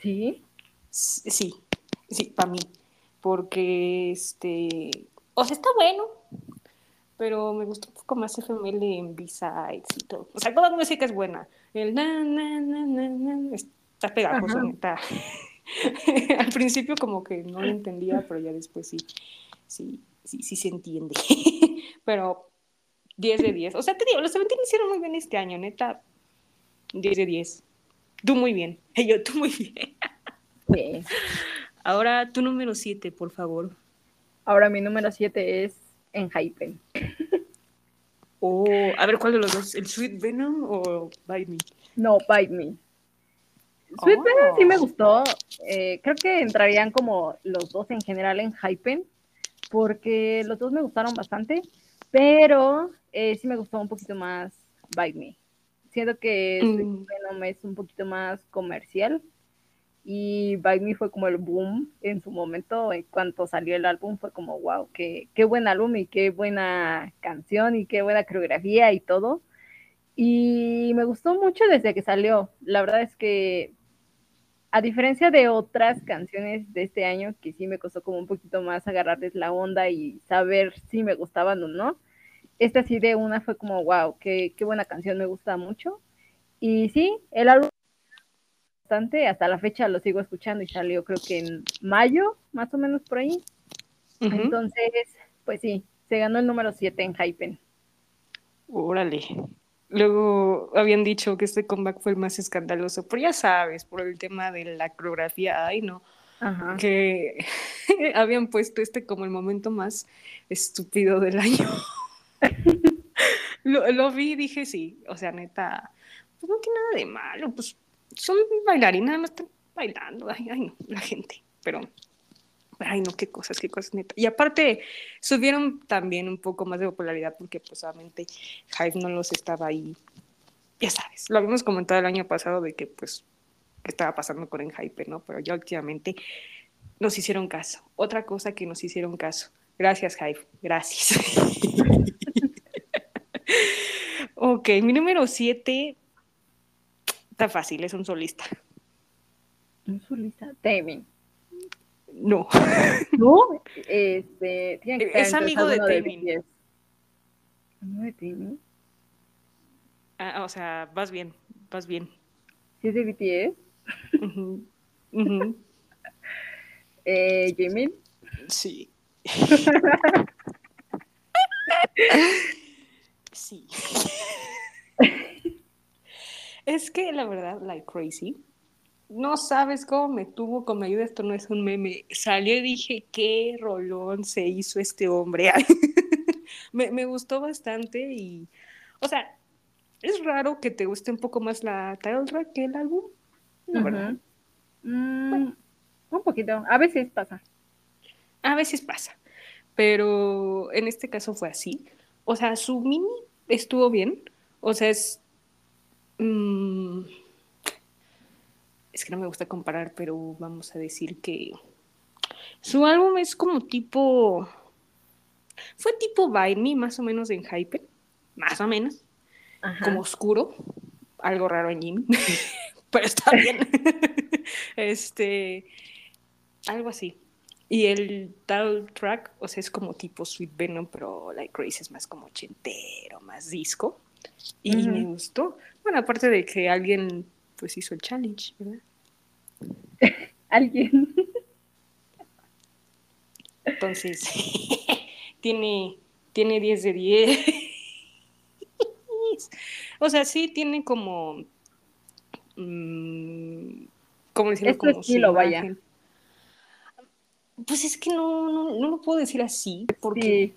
¿Sí? Sí, sí, para mí. Porque, este, o sea, está bueno, pero me gustó un poco más FML en B-Sides y todo. O sea, toda la música es buena. El na, na, na, na, na está pegajoso, neta. Al principio como que no lo entendía, pero ya después sí, sí, sí, sí se entiende. pero 10 de 10. O sea, te digo, los Seventeen hicieron muy bien este año, neta. 10 de 10. Tú muy bien. Yo, tú muy bien. Sí. Ahora tu número 7, por favor. Ahora mi número 7 es en Hypen. Oh, a ver, ¿cuál de los dos? ¿El Sweet Venom o Bite Me? No, Bite Me. Sweet Venom sí me oh. gustó. Eh, creo que entrarían como los dos en general en Hypen, porque los dos me gustaron bastante, pero eh, sí me gustó un poquito más Bite Me. Siento que Sweet mm. Venom es un poquito más comercial y By Me fue como el boom en su momento, en cuanto salió el álbum fue como, wow, qué, qué buen álbum y qué buena canción y qué buena coreografía y todo. Y me gustó mucho desde que salió. La verdad es que, a diferencia de otras canciones de este año, que sí me costó como un poquito más agarrarles la onda y saber si me gustaban o no, esta sí de una fue como, wow, qué, qué buena canción, me gusta mucho. Y sí, el álbum hasta la fecha lo sigo escuchando y salió creo que en mayo, más o menos por ahí. Entonces, pues sí, se ganó el número 7 en Hypen. Órale. Luego habían dicho que este comeback fue el más escandaloso, pero ya sabes, por el tema de la coreografía, ay no, que habían puesto este como el momento más estúpido del año. lo, lo, vi y dije, sí, o sea, neta, pues no tiene nada de malo, pues son bailarinas, no están bailando, ay, ay, no, la gente, pero, ay, no, qué cosas, qué cosas neta. Y aparte, subieron también un poco más de popularidad porque, pues, obviamente, Hype no los estaba ahí, ya sabes, lo habíamos comentado el año pasado de que, pues, qué estaba pasando con el Hype, ¿no? Pero ya últimamente nos hicieron caso. Otra cosa que nos hicieron caso. Gracias, Hype, gracias. ok, mi número 7 Está fácil, es un solista. ¿Un solista? Taemin. No. ¿No? Este, tiene que es amigo de Taemin. ¿Amigo de Taemin? Ah, o sea, vas bien, vas bien. ¿Sí es de BTS? eh, ¿Jimin? Sí. sí. Es que la verdad, like crazy, no sabes cómo me tuvo con ayuda, esto no es un meme. Salió y dije, qué rolón se hizo este hombre. me, gustó bastante y, o sea, es raro que te guste un poco más la title track que el álbum. verdad. Mm, un poquito, a veces pasa. A veces pasa, pero en este caso fue así. O sea, su mini estuvo bien, o sea, es Mm, es que no me gusta comparar, pero vamos a decir que su álbum es como tipo. Fue tipo By Me, más o menos en Hype, más o menos. Como oscuro, algo raro en Jimmy, pero está bien. este, algo así. Y el tal track, o sea, es como tipo Sweet Venom, pero Like Grace es más como ochentero, más disco. Y me gustó. Bueno, aparte de que alguien pues hizo el challenge, ¿verdad? alguien. Entonces, tiene, tiene 10 de 10. o sea, sí tiene como... Mmm, ¿Cómo decirlo? como estilo, vaya. Pues es que no, no, no, lo puedo decir así, porque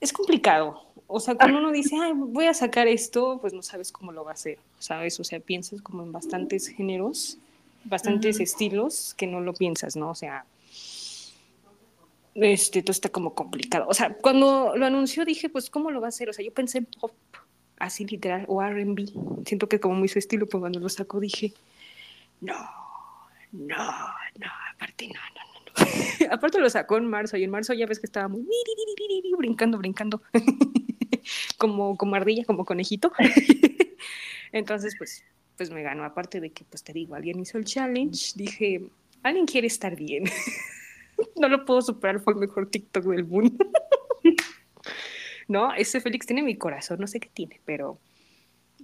es complicado. O sea, cuando uno dice, Ay, voy a sacar esto, pues no sabes cómo lo va a hacer, ¿sabes? O sea, piensas como en bastantes géneros, bastantes estilos que no lo piensas, ¿no? O sea, este, todo está como complicado. O sea, cuando lo anunció dije, pues, ¿cómo lo va a hacer? O sea, yo pensé en pop, así literal, o RB. Siento que como muy su estilo, pero cuando lo sacó dije, no, no, no, aparte no, no. aparte lo sacó en marzo y en marzo ya ves que estaba muy brincando, brincando. como, como ardilla, como conejito. Entonces, pues, pues me ganó. Aparte de que, pues te digo, alguien hizo el challenge, dije, alguien quiere estar bien. no lo puedo superar, fue el mejor TikTok del mundo. no, ese Félix tiene mi corazón, no sé qué tiene, pero,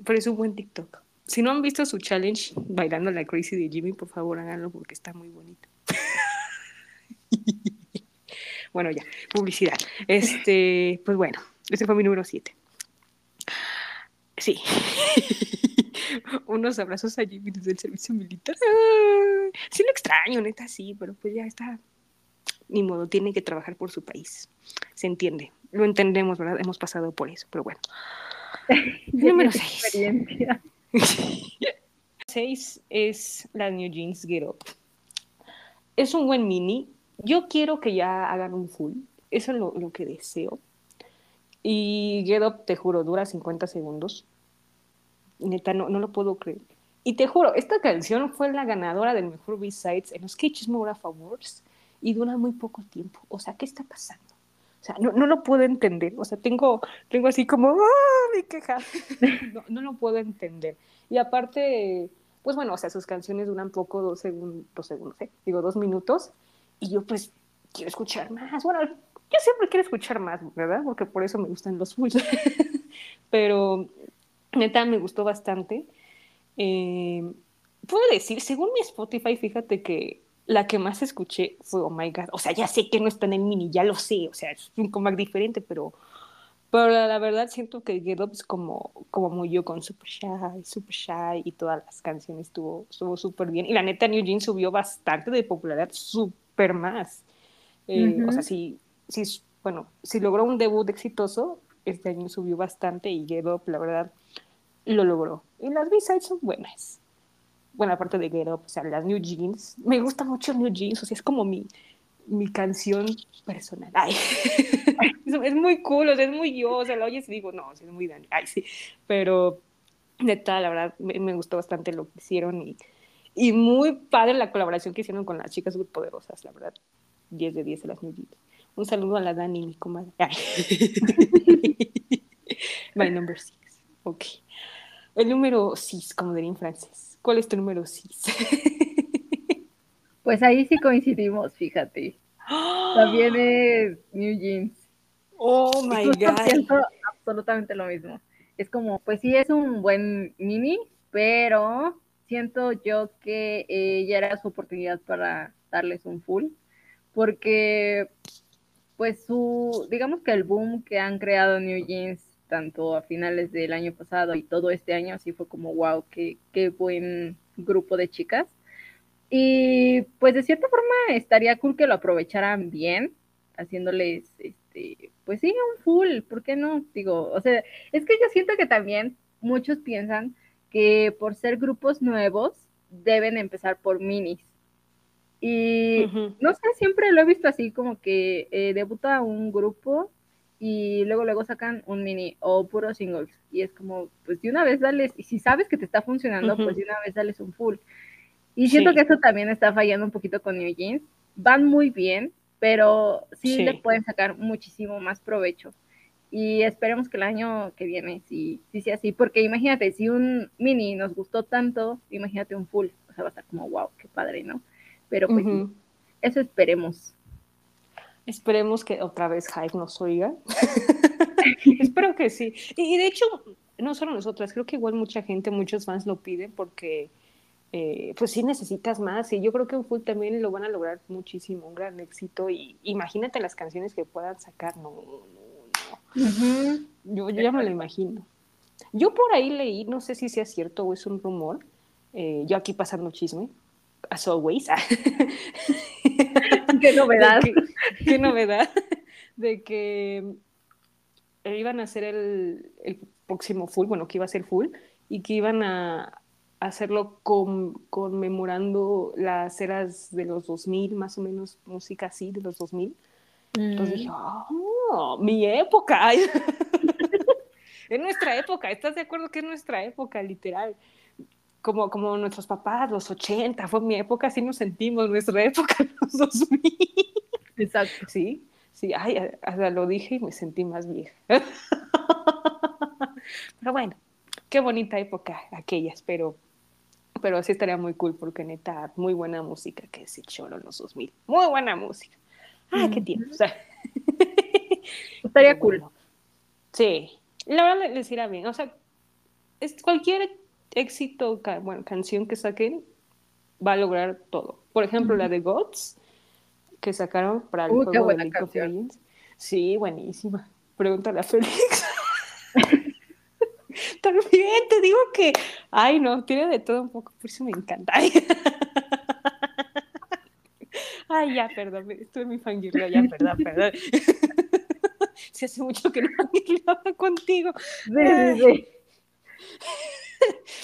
pero es un buen TikTok. Si no han visto su challenge bailando la Crazy de Jimmy, por favor háganlo porque está muy bonito. bueno, ya, publicidad. Este, pues bueno, ese fue mi número 7. Sí. Unos abrazos allí desde el servicio militar. Sí lo extraño, neta, sí, pero pues ya está. Ni modo, tiene que trabajar por su país. Se entiende. Lo entendemos, ¿verdad? Hemos pasado por eso, pero bueno. número 6. 6 es la New Jeans Get Up. Es un buen mini. Yo quiero que ya hagan un full. Eso es lo que deseo y Get te juro, dura 50 segundos. Neta, no, no lo puedo creer. Y te juro, esta canción fue la ganadora del mejor B-Sides en los K-Chismograph Awards y dura muy poco tiempo. O sea, ¿qué está pasando? O sea, no, no lo puedo entender. O sea, tengo, tengo así como, ¡ah! Mi queja. No, no, lo puedo entender. Y aparte, pues bueno, o sea, sus canciones duran poco, dos segundos, dos segundos, ¿eh? digo, dos minutos. Y yo, pues, quiero escuchar más. Bueno, yo siempre quiero escuchar más, ¿verdad? Porque por eso me gustan los fulls. Pero, neta, me gustó bastante. Eh, puedo decir, según mi Spotify, fíjate que la que más escuché fue Oh My God. O sea, ya sé que no está en el mini, ya lo sé. O sea, es un comeback diferente, pero, pero la, verdad siento que Get Up es como, como yo con Super Shy, Super Shy y todas las canciones estuvo súper bien. Y la neta, New Jeans subió bastante de popularidad, súper más. Eh, o sea, sí, sí, bueno, si logró un debut exitoso, este año subió bastante y Get Up, la verdad, lo logró. Y las B-sides son buenas. Bueno, aparte de Get Up, o sea, las New Jeans. Me gusta mucho New Jeans, o sea, es como mi, mi canción personal. Ay. es muy cool, o sea, es muy yo, o sea, la oyes y digo, no, es muy Dani. Ay, sí. Pero, neta, la verdad, me, gustó bastante lo que hicieron y, y muy padre la colaboración que hicieron con las chicas muy poderosas, la verdad. 10 de 10 de las New Jeans. Un saludo a la Dani, mi comadre. My number six. Ok. El número 6, como diría en francés. ¿Cuál es tu número 6? pues ahí sí coincidimos, fíjate. También es New Jeans. Oh my God. Siento absolutamente lo mismo. Es como, pues sí, es un buen mini, pero siento yo que eh, ya era su oportunidad para darles un full, porque pues su, digamos que el boom que han creado New Jeans tanto a finales del año pasado y todo este año, así fue como, wow, qué, qué buen grupo de chicas. Y pues de cierta forma estaría cool que lo aprovecharan bien, haciéndoles, este, pues sí, un full, ¿por qué no? Digo, o sea, es que yo siento que también muchos piensan que por ser grupos nuevos deben empezar por minis. Y no sé, siempre lo he visto así como que eh, debuta un grupo y luego luego sacan un mini o puro singles. Y es como pues de una vez dales y si sabes que te está funcionando pues de una vez dales un full. Y siento que eso también está fallando un poquito con New Jeans. Van muy bien pero sí, le pueden sacar muchísimo más provecho y esperemos que el año que viene sí, sí sea así porque imagínate si un mini nos gustó tanto imagínate un full o sea va a estar como wow qué padre no pero pues eso esperemos Esperemos que otra vez Hype nos oiga. Espero que sí. Y, de hecho, no solo nosotras, creo que igual mucha gente, muchos fans lo piden porque eh, pues sí necesitas más y yo creo que un full también lo van a lograr muchísimo, un gran éxito y imagínate las canciones que puedan sacar, no, no, no. yo, ya me lo imagino. Yo por ahí leí, no sé si sea cierto o es un rumor, eh, yo aquí pasando chisme, as always, qué novedad. qué novedad de que iban a hacer el, el, próximo full, bueno, que iba a ser full, y que iban a hacerlo con, conmemorando las eras de los 2000, más o menos música así, de los 2000. Entonces dije, oh, mi época. es nuestra época, ¿estás de acuerdo que es nuestra época, literal? Como, como nuestros papás, los 80, fue mi época, así nos sentimos, nuestra época, los 2000. Exacto. Sí, sí, ay, hasta lo dije y me sentí más vieja. pero bueno, qué bonita época aquellas, pero, pero sí estaría muy cool porque neta, muy buena música que se choro en los 2000. Muy buena música. Ah, qué tiempo. estaría cool. sí, la verdad les irá bien. O sea, es cualquier éxito, bueno, canción que saquen va a lograr todo. Por ejemplo, la de Gods que sacaron para el juego de League of Legends. Sí, buenísima. Pregúntale a Félix. También te digo que, ay no, tiene de todo un poco, por eso me encanta. Ay, ya, perdón, estuve mi fangirlo, ya, perdón, perdón. Se hace mucho que no fangirlaba contigo. Sí, sí,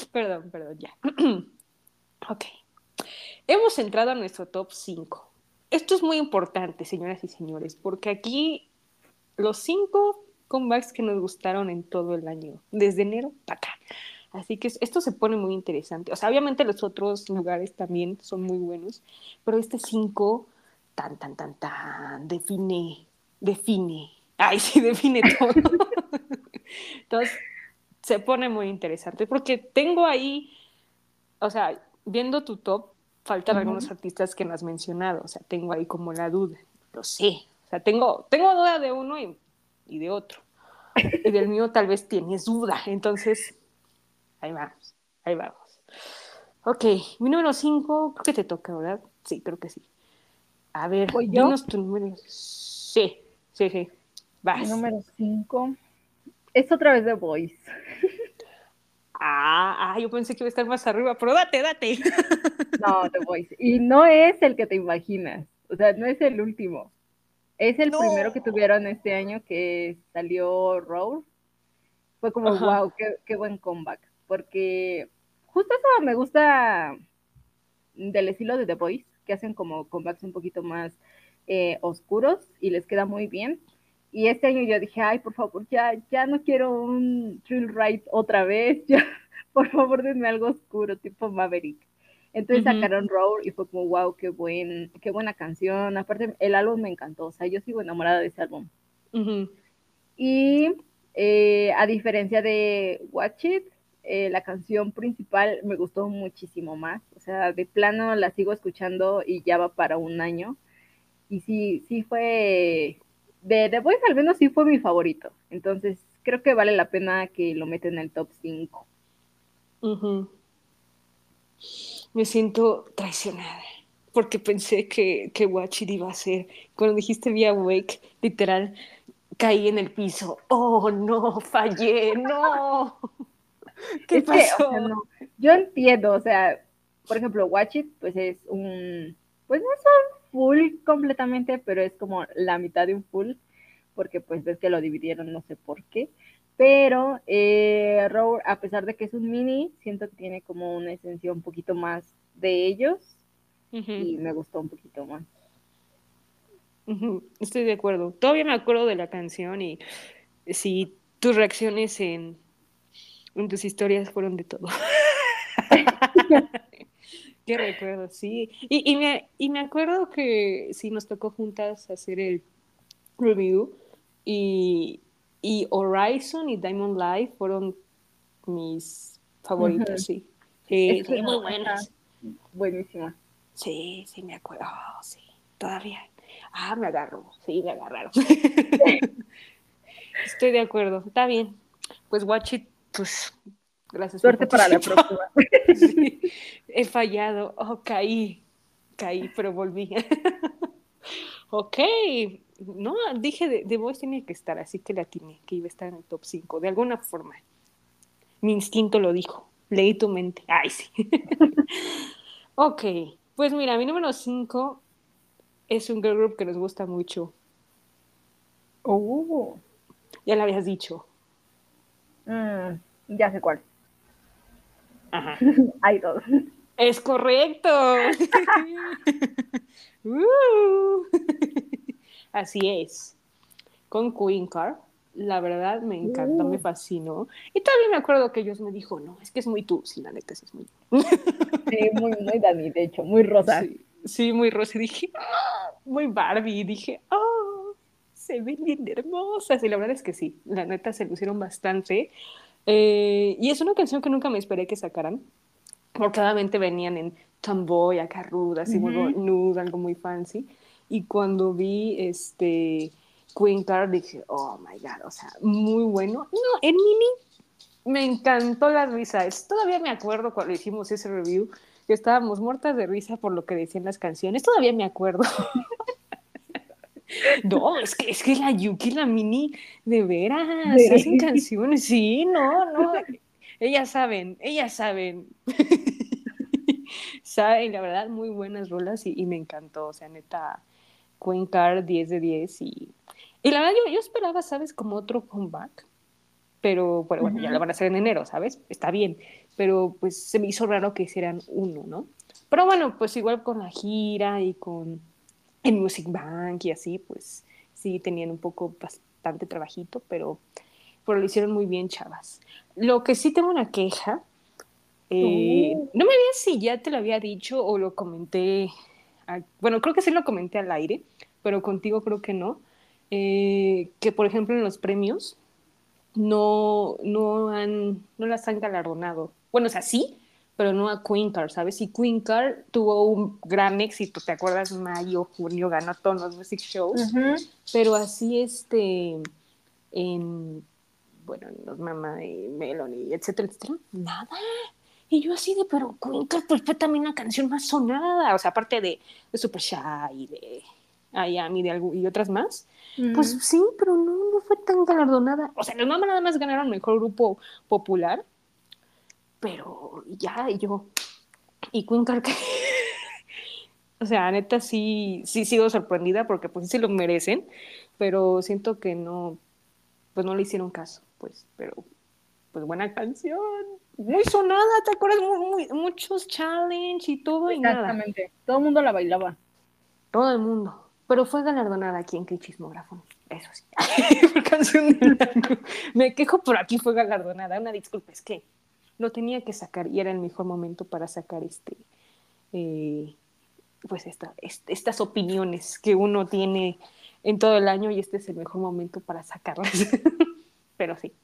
Perdón, perdón, ya. ok. Hemos entrado a nuestro top 5 esto es muy importante, señoras y señores, porque aquí los cinco comebacks que nos gustaron en todo el año, desde enero para acá. Así que esto se pone muy interesante. O sea, obviamente los otros lugares también son muy buenos, pero este 5, tan, tan, tan, tan, define, define. Ay, sí, define todo. Entonces, se pone muy interesante porque tengo ahí, o sea, viendo tu top, faltan algunos artistas que no has mencionado. O sea, tengo ahí como la duda. Lo sé. O sea, tengo, tengo duda de uno y, y de otro. Y del mío tal vez tienes duda. Entonces, ahí vamos, ahí vamos. Ok, mi número 5, creo que te toca, ¿verdad? Sí, creo que sí. A ver, dinos tu número. Sí, sí, sí. Vas. Mi número 5 es otra vez The Voice. Ah, ah, yo pensé que iba a estar más arriba, pero date, date. No, The Voice. Y no es el que te imaginas. O sea, no es el último. Es el primero que tuvieron este año que salió Roar. Fue como, wow, qué, buen comeback. Porque justo eso me gusta del estilo de The Voice, que hacen como comebacks un poquito más eh, oscuros y les queda muy bien. Y este año yo dije, ay, por favor, ya, ya no quiero un thrill ride otra vez, ya, por favor, denme algo oscuro, tipo Maverick. Entonces sacaron Roar y fue como, wow, qué, buen, qué buena canción. Aparte, el álbum me encantó, o sea, yo sigo enamorada de ese álbum. Y eh, a diferencia de Watch It, eh, la canción principal me gustó muchísimo más. O sea, de plano la sigo escuchando y ya va para un año. Y sí, sí fue de The Voice al menos sí fue mi favorito. Entonces, creo que vale la pena que lo meten en el top 5. Me siento traicionada. Porque pensé que, que Watch It iba a ser. Cuando dijiste Via Wake, literal, caí en el piso. Oh, no, fallé, no. ¿Qué pasó? Yo entiendo, o sea, por ejemplo, Watch It, pues es un. Pues no son full completamente, pero es como la mitad de un full, porque pues ves que lo dividieron, no sé por qué. Pero eh, a pesar de que es un mini, siento que tiene como una esencia un poquito más de ellos y me gustó un poquito más. Estoy de acuerdo. Todavía me acuerdo de la canción y si tus reacciones en, en tus historias fueron de todo. Qué recuerdo, sí. Y, y, me, y me acuerdo que sí nos tocó juntas hacer el review y, y Horizon y Diamond Life fueron mis favoritos, sí. Sí, muy buenas. Buenísima. Sí, sí, me acuerdo. Oh, sí, todavía. Ah, me agarró. Sí, me agarraron. Estoy de acuerdo. Está bien. Pues Watch It, pues Gracias. Suerte para la próxima. he fallado. Oh, caí. Caí, pero volví. ok. No, dije, de, de Voice tenía que estar, así que la tiene, que iba a estar en el top 5, de alguna forma. Mi instinto lo dijo. Leí tu mente. Ay, sí. ok. Pues mira, mi número 5 es un girl group que nos gusta mucho. Oh. Ya lo habías dicho. Mm, ya sé cuál. Ajá. Hay dos. Es correcto. Uh. Así es. Con Queen Car, la verdad me encantó, me uh. fascinó. Y todavía me acuerdo que ellos me dijo, no, es que es muy tú. Sí, la neta, es muy Sí, muy, muy Dani, de hecho, muy rosa. Sí, muy rosa. Y dije, ah", muy Barbie. Y dije, oh, se ven bien hermosas. Y la verdad es que sí, la neta se lucieron bastante. Eh, y es una canción que nunca me esperé que sacaran, porque obviamente venían en tomboy, acá ruda, así muy nude, algo muy fancy. Y cuando vi este Queen Card dije, oh my god, o sea, muy bueno. No, en Mini me encantó la risa. todavía me acuerdo cuando hicimos ese review, que estábamos muertas de risa por lo que decían las canciones. Todavía me acuerdo. No, es que, es que la Yuki la Mini, de veras, hacen canciones, sí, no, no, ellas saben, ellas saben. saben, la verdad, muy buenas rolas y, me encantó, o sea, neta, Queen Card 10 de 10 y, y la verdad yo, yo esperaba, ¿sabes? Como otro comeback, pero bueno, bueno, ya lo van a hacer en enero, ¿sabes? Está bien, pero pues se me hizo raro que hicieran uno, ¿no? Pero bueno, pues igual con la gira y con en Music Bank y así, pues sí tenían un poco bastante trabajito, pero pero lo hicieron muy bien, chavas. Lo que sí tengo una queja, eh, oh. no me acuerdo si ya te lo había dicho o lo comenté, bueno, creo que sí lo comenté al aire, pero contigo creo que no, eh, que por ejemplo en los premios no, no, han, no las han galardonado. Bueno, o sea, sí, pero no a Queen Card, ¿sabes? Y Queen Card tuvo un gran éxito, ¿te acuerdas? Mayo, junio, ganó todos los music shows, pero así este, en, bueno, los Mama y Melanie, etcétera, etcétera, nada. Y yo así de, pero Queen Card pues fue también la canción más sonada, o sea, aparte de, de Super Shy, de Miami de algo, y otras más, pues sí, pero no, no fue tan galardonada. O sea, los Mama nada más ganaron mejor grupo popular, pero ya, yo. Y Queen Card, o sea, neta sí, sí sigo sorprendida porque pues sí lo merecen, pero siento que no, pues no le hicieron caso, pues, pero pues buena canción, muy sonada, ¿te acuerdas? Muy, muchos challenge y todo y nada. Exactamente, todo el mundo la bailaba. Todo el mundo pero fue galardonada aquí en Chismógrafo, eso sí, por canción Me quejo, pero aquí fue galardonada, una disculpa, es que lo tenía que sacar y era el mejor momento para sacar este, eh, pues esta, estas opiniones que uno tiene en todo el año y este es el mejor momento para sacarlas. pero sí,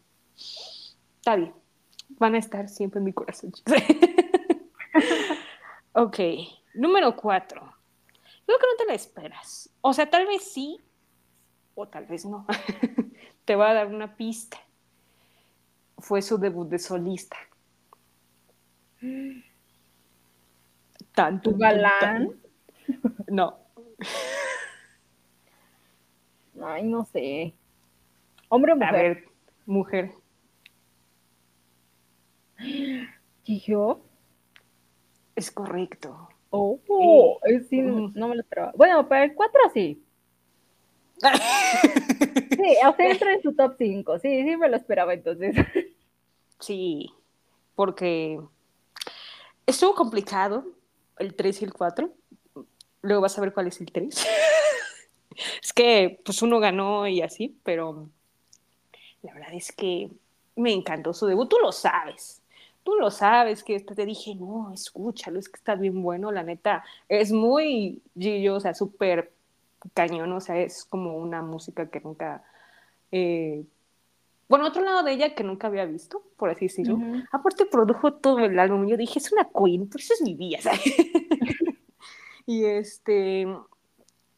está bien, van a estar siempre en mi corazón. ok, número cuatro. Creo que no te la esperas. O sea, tal vez sí, o tal vez no. te voy a dar una pista. Fue su debut de solista. ¿Tanto galán? No. Ay, no sé. ¿Hombre o mujer? A ver, mujer. ¿Y yo? Es correcto. Oh, sí, no me lo esperaba. Bueno, para el 4 sí. sí, o sea, entra en su top 5. Sí, sí me lo esperaba entonces. Sí, porque estuvo complicado el 3 y el 4. Luego vas a ver cuál es el 3. es que pues uno ganó y así, pero la verdad es que me encantó su debut, tú lo sabes tú lo sabes, que te dije, no, escúchalo, es que está bien bueno, la neta, es muy Gillo, o sea, súper cañón, o sea, es como una música que nunca, eh, bueno, otro lado de ella que nunca había visto, por así decirlo, aparte produjo todo el álbum, yo dije, es una queen, por eso es mi vida, ¿sabes? y este,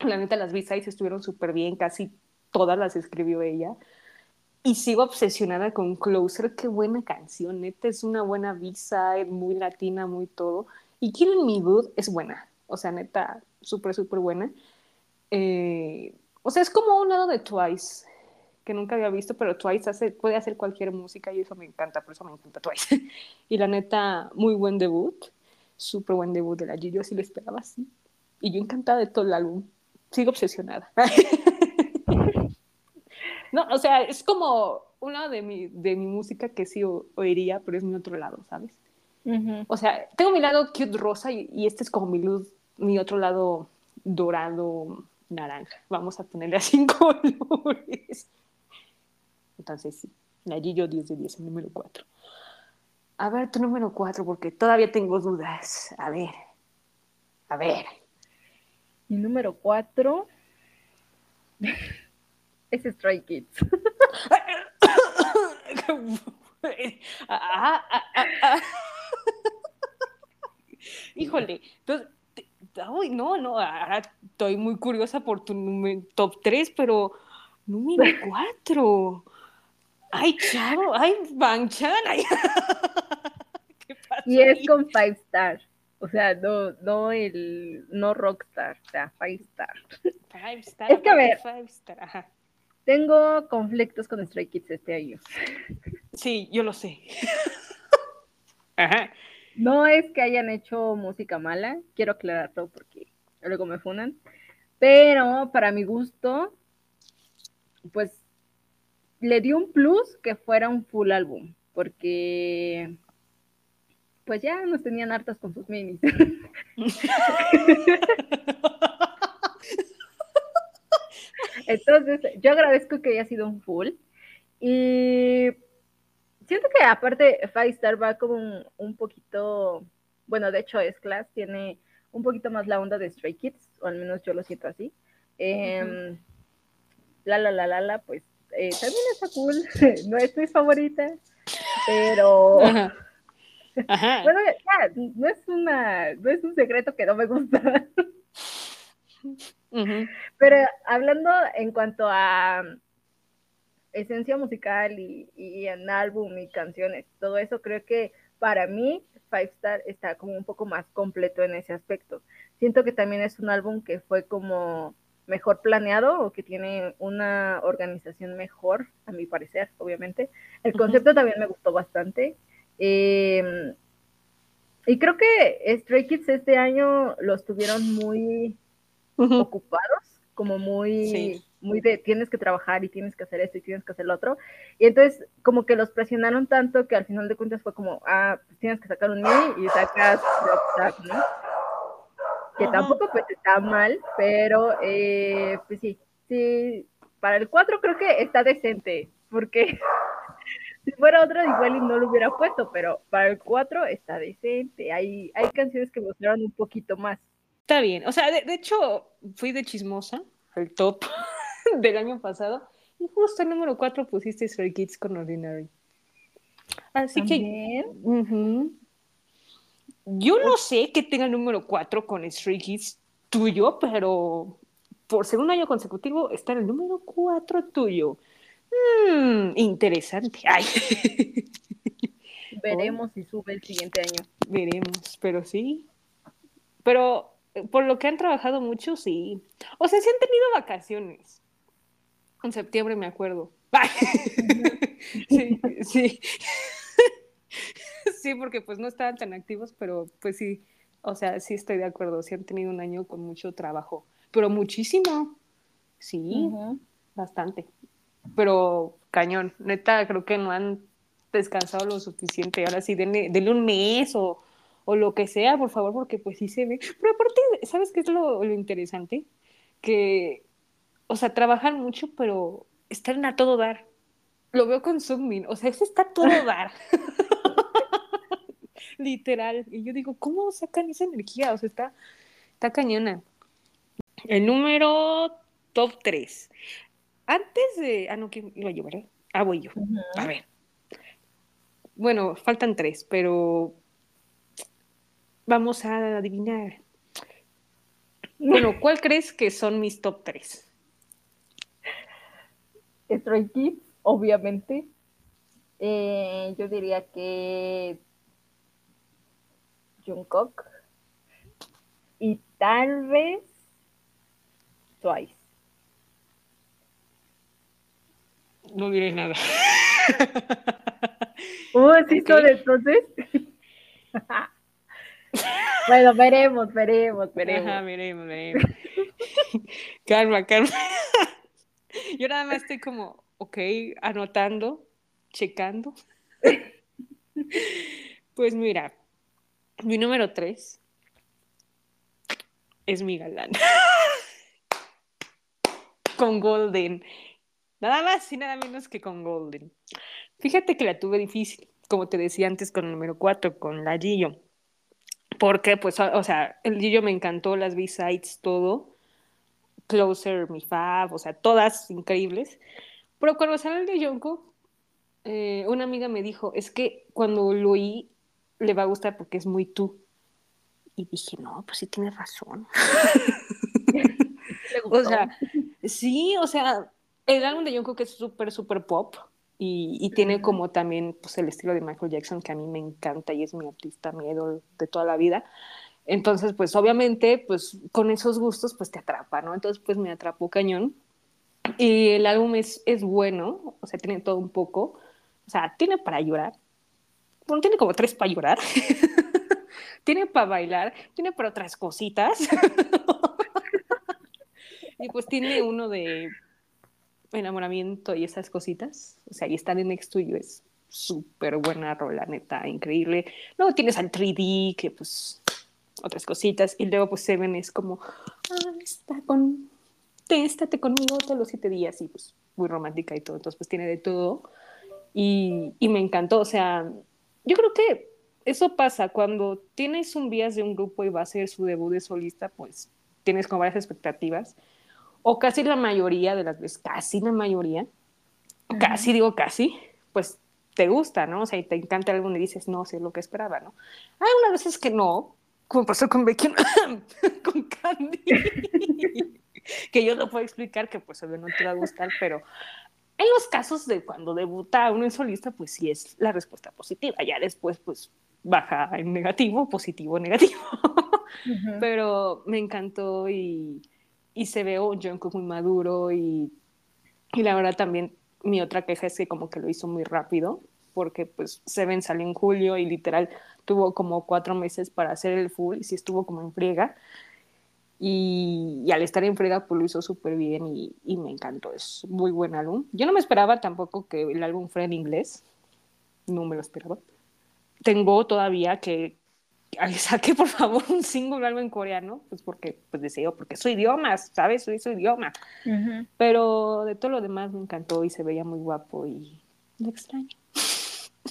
la neta, las B-sides estuvieron súper bien, casi todas las escribió ella, y sigo obsesionada con Closer, qué buena canción, neta, es una buena visa, es muy latina, muy todo. Y Killing Me Good es buena, o sea, neta, súper, súper buena. Eh, o sea, es como un lado de Twice, que nunca había visto, pero Twice hace, puede hacer cualquier música y eso me encanta, por eso me encanta Twice. y la neta, muy buen debut, súper buen debut de la G, yo sí lo esperaba así. Y yo encantada de todo el álbum, sigo obsesionada. No, o sea, es como un lado de mi, de mi música que sí oiría, pero es mi otro lado, ¿sabes? O sea, tengo mi lado cute rosa y, este es como mi luz, mi otro lado dorado naranja. Vamos a ponerle así en colores. Entonces, sí, la Gillo 10 de 10, el número 4. A ver, tu número 4, porque todavía tengo dudas. A ver, a ver. Mi número 4 es Stray Kids. Ah, ah, ah, Híjole, entonces, no, no, estoy muy curiosa por tu top 3, pero número 4. Ay, chavo, ay, Banchan, ay. y es con Five Star. O sea, no, no el, no Rockstar, o sea, Five Star. Five Star. Es que a ver, five star, ajá. Tengo conflictos con Stray Kids este año. Sí, yo lo sé. No es que hayan hecho música mala, quiero aclararlo porque luego me funan, pero para mi gusto, pues le dio un plus que fuera un full álbum, porque pues ya nos tenían hartas con sus minis. Entonces, yo agradezco que haya sido un full Y siento que aparte Five Star va como un, poquito, bueno, de hecho es Class, tiene un poquito más la onda de Stray Kids, o al menos yo lo siento así. Em, la la la la la, pues eh, también está cool, no es mi favorita, pero... Bueno, ya, no es una, no es un secreto que no me gusta. Pero hablando en cuanto a esencia musical y, en álbum y canciones, todo eso, creo que para mí Five Star está como un poco más completo en ese aspecto. Siento que también es un álbum que fue como mejor planeado o que tiene una organización mejor, a mi parecer, obviamente. El concepto también me gustó bastante. Em, y creo que Stray Kids este año los tuvieron muy ocupados, como muy, muy de tienes que trabajar y tienes que hacer esto y tienes que hacer lo otro. Y entonces como que los presionaron tanto que al final de cuentas fue como, ah, pues tienes que sacar un mini y sacas Rockstar, ¿no? Que tampoco pues está mal, pero eh, pues sí, sí, para el 4 creo que está decente, porque si fuera otro igual y no lo hubiera puesto, pero para el 4 está decente. Hay, hay canciones que mostraron un poquito más. Está bien, o sea, de, hecho fui de chismosa, el top del año pasado, y justo el número 4 pusiste Stray Kids con Ordinary. Así que... Yo no sé que tenga el número 4 con Stray Kids tuyo, pero por segundo año consecutivo está en el número 4 tuyo. Mm, interesante. Ay. Veremos si sube el siguiente año. Veremos, pero sí. Pero eh, por lo que han trabajado mucho, sí. O sea, sí han tenido vacaciones. En septiembre me acuerdo. sí, sí. Sí, porque pues no estaban tan activos, pero pues sí. O sea, sí estoy de acuerdo. Sí han tenido un año con mucho trabajo. Pero muchísimo. Sí, bastante pero cañón, neta, creo que no han descansado lo suficiente. Ahora sí, denle, un mes o, o, lo que sea, por favor, porque pues sí se ve. Pero aparte, ¿sabes qué es lo, lo interesante? Que, o sea, trabajan mucho, pero están a todo dar. Lo veo con Zooming, o sea, eso está a todo dar. Literal. Y yo digo, ¿cómo sacan esa energía? O sea, está, está cañona. El número top 3. Antes de. Ah, no, ¿quién iba yo, verdad? Ah, voy yo. A ver. Bueno, faltan tres, pero vamos a adivinar. Bueno, ¿cuál crees que son mis top tres? Stray Kids, obviamente. Eh, yo diría que Jungkook y tal vez Twice. No diré nada. Uh, sí, son entonces. bueno, veremos, veremos, veremos. Ajá, veremos, veremos. calma, calma. Yo nada más estoy como, ok, anotando, checando. Pues mira, mi número tres es mi galán. Con Golden. Nada más y nada menos que con Golden. Fíjate que la tuve difícil, como te decía antes con el número 4, con la Gillo. Porque, pues, o sea, el Gillo me encantó, las B-sides, todo. Closer, mi fab, o sea, todas increíbles. Pero cuando sale el de Yonko, eh, una amiga me dijo, es que cuando lo oí, le va a gustar porque es muy tú. Y dije, no, pues sí tienes razón. o sea, sí, o sea, el álbum de Jungkook es súper, súper pop y, tiene como también pues, el estilo de Michael Jackson que a mí me encanta y es mi artista, mi idol de toda la vida. Entonces, pues obviamente, pues con esos gustos, pues te atrapa, ¿no? Entonces, pues me atrapó cañón. Y el álbum es, es bueno, o sea, tiene todo un poco. O sea, tiene para llorar. Bueno, tiene como tres para llorar. tiene para bailar, tiene para otras cositas. y pues tiene uno de enamoramiento y esas cositas. O sea, y estar en Next to You es súper buena rola, neta, increíble. Luego tienes al 3D, que pues otras cositas. Y luego pues Seven es como, ah, está con téstate conmigo todos los siete días y pues muy romántica y todo, entonces pues tiene de todo y, y me encantó, o sea, yo creo que eso pasa cuando tienes un vías de un grupo y va a ser su debut de solista, pues tienes como varias expectativas, o casi la mayoría de las veces, casi la mayoría, casi digo casi, pues te gusta, ¿no? O sea, y te encanta algo y dices, no, sé lo que esperaba, ¿no? Hay unas veces que no, como pasó con Becky, con Candy, que yo no puedo explicar, que pues no te va a gustar, pero en los casos de cuando debuta uno en solista, pues sí es la respuesta positiva. Ya después, pues baja en negativo, positivo, negativo. Pero me encantó y, y se ve un Jungkook muy maduro y, y la verdad también mi otra queja es que como que lo hizo muy rápido porque pues Seven salió en julio y literal tuvo como cuatro meses para hacer el full y sí estuvo como en friega y, al estar en friega pues lo hizo súper bien y, y, me encantó, es muy buen álbum. Yo no me esperaba tampoco que el álbum fuera en inglés, no me lo esperaba. Tengo todavía que saque por favor un single algo en coreano, pues porque pues deseo, porque soy idioma, ¿sabes? Soy su idioma. Pero de todo lo demás me encantó y se veía muy guapo y lo extraño.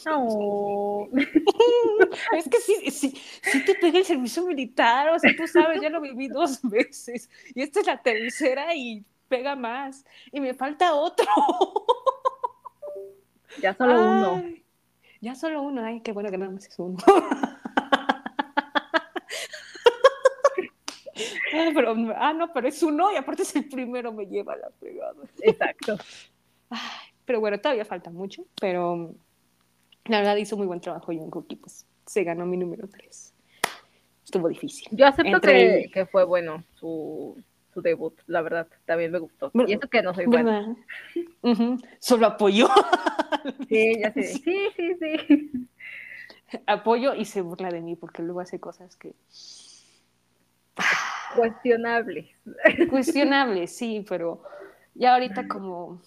No. es que sí, sí, sí, te pega el servicio militar, o sea, tú sabes, ya lo viví dos veces y esta es la tercera y pega más y me falta otro. Ya solo uno. Ya solo uno, ay, qué bueno que nada más es uno. ah, pero, ah, no, pero es uno y aparte es el primero, me lleva la fregada. Exacto. Ay, pero bueno, todavía falta mucho, pero la verdad hizo muy buen trabajo en Cookie, pues se ganó mi número 3. Estuvo difícil. Yo acepto que, que, fue bueno su, su, debut, la verdad, también me gustó. y eso que no soy buena. Solo apoyó. sí, ya sé. Sí, sí, sí. Apoyo y se burla de mí porque luego hace cosas que... Cuestionables. Cuestionables, sí, pero ya ahorita como,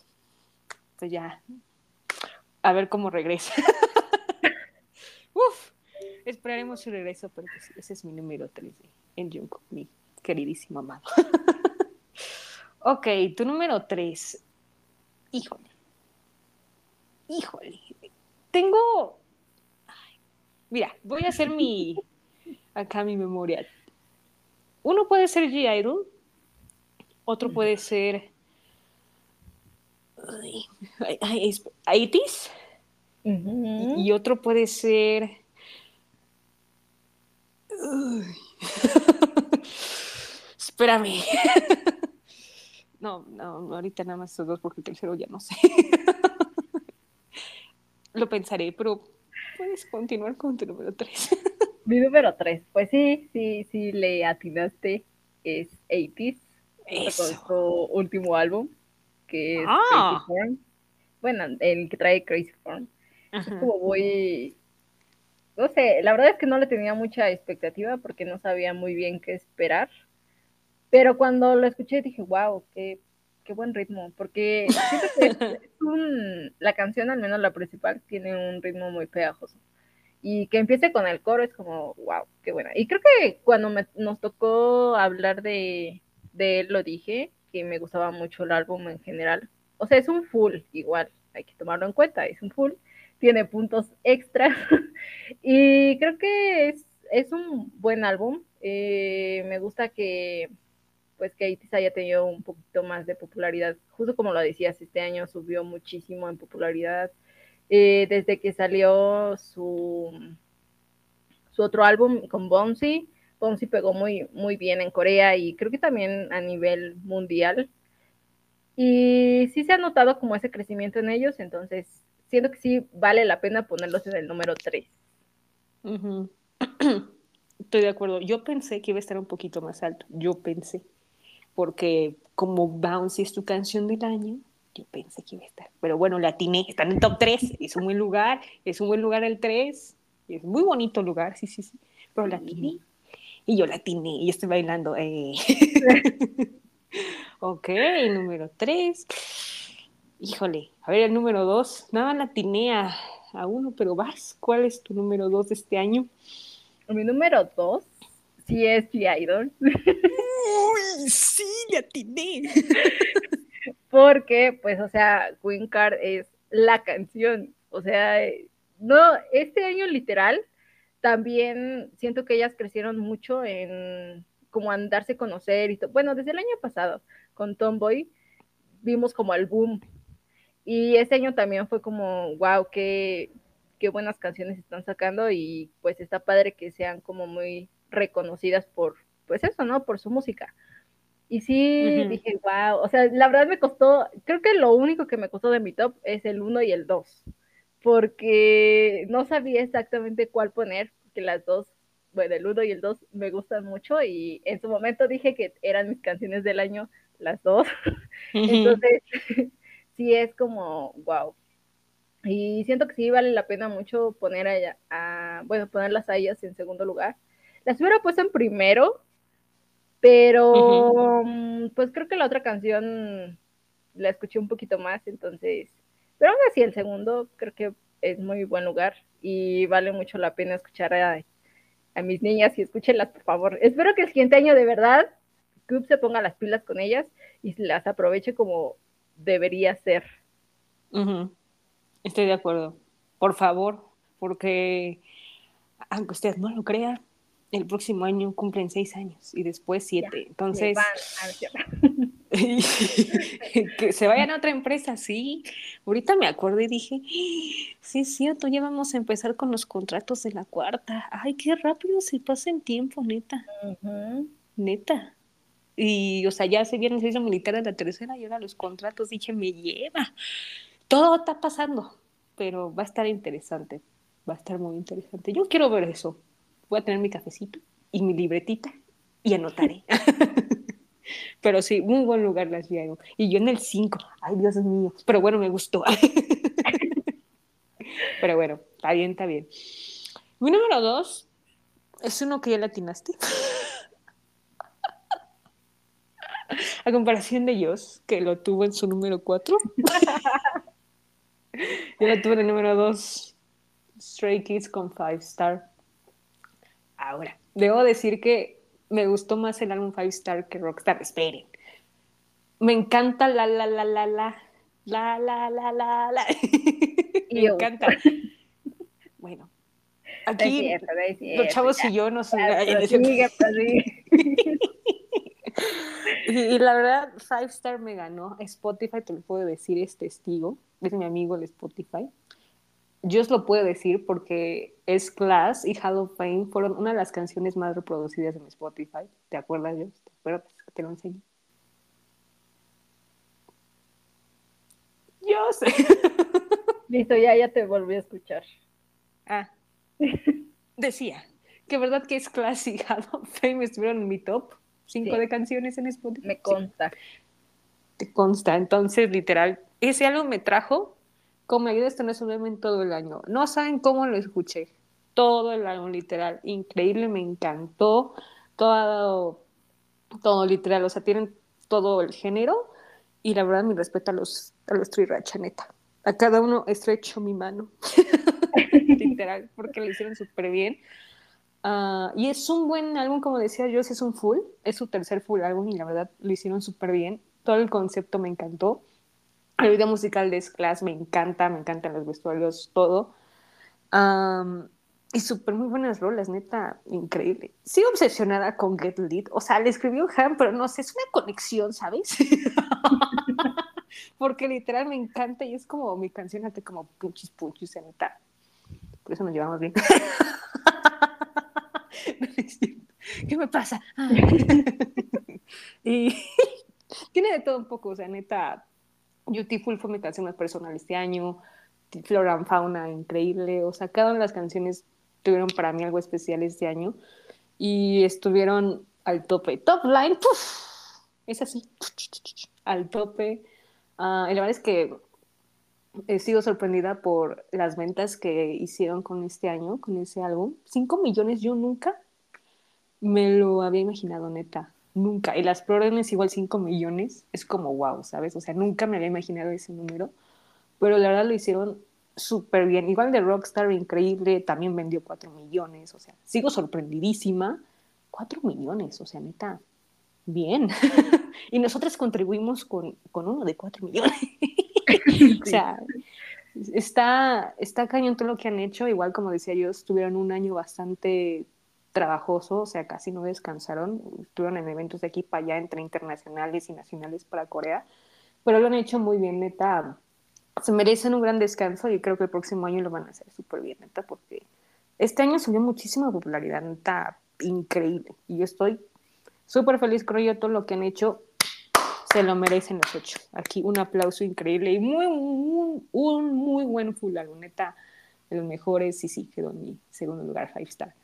pues ya, a ver cómo regresa. Esperaremos su regreso, pero pues ese es mi número 3 en Jungkook, mi queridísimo amado. ok, tu número 3. Híjole. Híjole. Tengo. mira, voy a hacer mi. Acá mi memoria. Uno puede ser G-Idol, otro puede ser Aitis. Y otro puede ser. Espérame. no, no, ahorita nada más estos dos porque el tercero ya no sé. Lo pensaré, pero puedes continuar con tu número 3. Mi número 3, pues sí, sí, sí le atinaste, es 80 con su último álbum que es ah. Bueno, el que trae Crazy Form. Es como muy. No sé, la verdad es que no le tenía mucha expectativa porque no sabía muy bien qué esperar. Pero cuando lo escuché dije, wow, qué, qué buen ritmo. Porque siento que es un, la canción, al menos la principal, tiene un ritmo muy pegajoso. Y que empiece con el coro es como, wow, qué buena. Y creo que cuando nos tocó hablar de, de él, lo dije, que me gustaba mucho el álbum en general. O sea, es un full, igual, hay que tomarlo en cuenta, es un full, tiene puntos extra y creo que es, es un buen álbum. Eh, me gusta que pues que Itis haya tenido un poquito más de popularidad, justo como lo decías, este año subió muchísimo en popularidad. Eh, desde que salió su, su otro álbum con Bouncy, Ponzi pegó muy, muy bien en Corea y creo que también a nivel mundial. Y sí se ha notado como ese crecimiento en ellos, entonces siento que sí vale la pena ponerlos en el número 3. Estoy de acuerdo. Yo pensé que iba a estar un poquito más alto. Yo pensé. Porque como Bouncy es tu canción del año, yo pensé que iba a estar. Pero bueno, la atiné. Está en el top 3. Es un buen lugar. Es un buen lugar el 3. Es muy bonito lugar, sí, sí, sí. Pero la atiné. Y yo la atiné y estoy bailando. Eh. ok, número 3. Híjole, a ver, el número 2. Nada la atiné a, uno, pero vas. ¿Cuál es tu número 2 de este año? Mi número 2 sí es G-Idol. Uy, sí, le atiné. Porque, pues, o sea, Queen Card es la canción. O sea, no, este año literal, también siento que ellas crecieron mucho en como andarse a conocer y todo. Bueno, desde el año pasado con Tomboy vimos como el boom. Y este año también fue como, wow, qué, qué buenas canciones están sacando y pues está padre que sean como muy reconocidas por, pues eso, ¿no? Por su música. Y sí, dije, wow, o sea, la verdad me costó, creo que lo único que me costó de mi top es el 1 y el 2, porque no sabía exactamente cuál poner, porque las dos, bueno, el 1 y el 2 me gustan mucho y en su momento dije que eran mis canciones del año, las dos. Entonces, sí es como, wow. Y siento que sí vale la pena mucho poner a, a bueno, ponerlas a ellas en segundo lugar. Las hubiera puesto en primero, pero, mm, pues creo que la otra canción la escuché un poquito más, entonces, pero aún así el segundo creo que es muy buen lugar y vale mucho la pena escuchar a, mis niñas y escúchenlas, por favor. Espero que el siguiente año de verdad Club se ponga las pilas con ellas y las aproveche como debería ser. Estoy de acuerdo. Por favor, porque aunque ustedes no lo crean, el próximo año cumplen seis años y después siete. Entonces, que se vayan a otra empresa, sí. Ahorita me acuerdo y dije, sí, es cierto, ya vamos a empezar con los contratos de la cuarta. Ay, qué rápido se pasa el tiempo, neta. Neta. Y, o sea, ya se viene el servicio militar de la tercera y ahora los contratos, dije, me lleva. Todo está pasando, pero va a estar interesante. Va a estar muy interesante. Yo quiero ver eso voy a tener mi cafecito y mi libretita y anotaré. Pero sí, muy buen lugar las Diego. Y yo en el 5, ay Dios mío, pero bueno, me gustó. pero bueno, está bien, está bien. Mi número 2 es uno que ya latinaste. A comparación de ellos, que lo tuvo en su número 4. yo lo tuve en el número 2, Stray Kids con 5 Star. Ahora, debo decir que me gustó más el álbum Five Star que Rockstar. Esperen. Me encanta la la la la la la la la la la. me encanta. Bueno, aquí los chavos y yo nos y, la verdad, Five Star me ganó. Spotify, te lo puedo decir, es testigo. Es mi amigo el Spotify yo os lo puedo decir porque es Class y Hall of Fame fueron una de las canciones más reproducidas en Spotify. ¿Te acuerdas, yo? ¿Te acuerdas te lo enseñé? Yo sé. Listo, ya, ya te volví a escuchar. Ah. Decía que verdad que es Class y Hall of Fame estuvieron en mi top 5 de canciones en Spotify. Me consta. Te consta. Entonces, literal, ese algo me trajo como ayuda a tener en todo el año. No saben cómo lo escuché. Todo el año, literal. Increíble, me encantó. Todo, todo literal. O sea, tienen todo el género. Y la verdad, mi respeto a los, a los Triracha, neta. A cada uno estrecho mi mano. literal, porque lo hicieron súper bien. Ah, y es un buen álbum, como decía yo, es un full. Es su tercer full álbum y la verdad lo hicieron súper bien. Todo el concepto me encantó. El video musical de S-Class me encanta, me encantan los vestuarios, todo. y súper muy buenas rolas, neta, increíble. Sigo obsesionada con Get Lit. O sea, le escribió Han, pero no sé, es una conexión, ¿sabes? Porque literal me encanta y es como mi canción hace como puchis puchis, neta. Por eso nos llevamos bien. ¿Qué me pasa? y tiene de todo un poco, o sea, neta, Beautiful fue mi canción más personal este año, Flora and Fauna, increíble, o sea, cada una de las canciones tuvieron para mí algo especial este año y estuvieron al tope. Top line, es así, al tope. Uh, la verdad es que he sido sorprendida por las ventas que hicieron con este año, con ese álbum. Cinco millones yo nunca me lo había imaginado, neta nunca. Y las es igual 5 millones, es como wow, ¿sabes? O sea, nunca me había imaginado ese número, pero la verdad lo hicieron súper bien. Igual de Rockstar, increíble, también vendió 4 millones, o sea, sigo sorprendidísima. 4 millones, o sea, neta, bien. y nosotros contribuimos con, con uno de cuatro millones. o sea, está, está cañón todo lo que han hecho. Igual, como decía yo, tuvieron un año bastante trabajoso, o sea, casi no descansaron. Estuvieron en eventos de aquí para allá, entre internacionales y nacionales para Corea. Pero lo han hecho muy bien, neta. Se merecen un gran descanso y creo que el próximo año lo van a hacer súper bien, neta, porque este año subió muchísima popularidad, neta, increíble. Y yo estoy súper feliz con ello, todo lo que han hecho se lo merecen los ocho. Aquí un aplauso increíble y muy, un muy buen full neta, de los mejores y sí, quedó en mi segundo lugar, five star.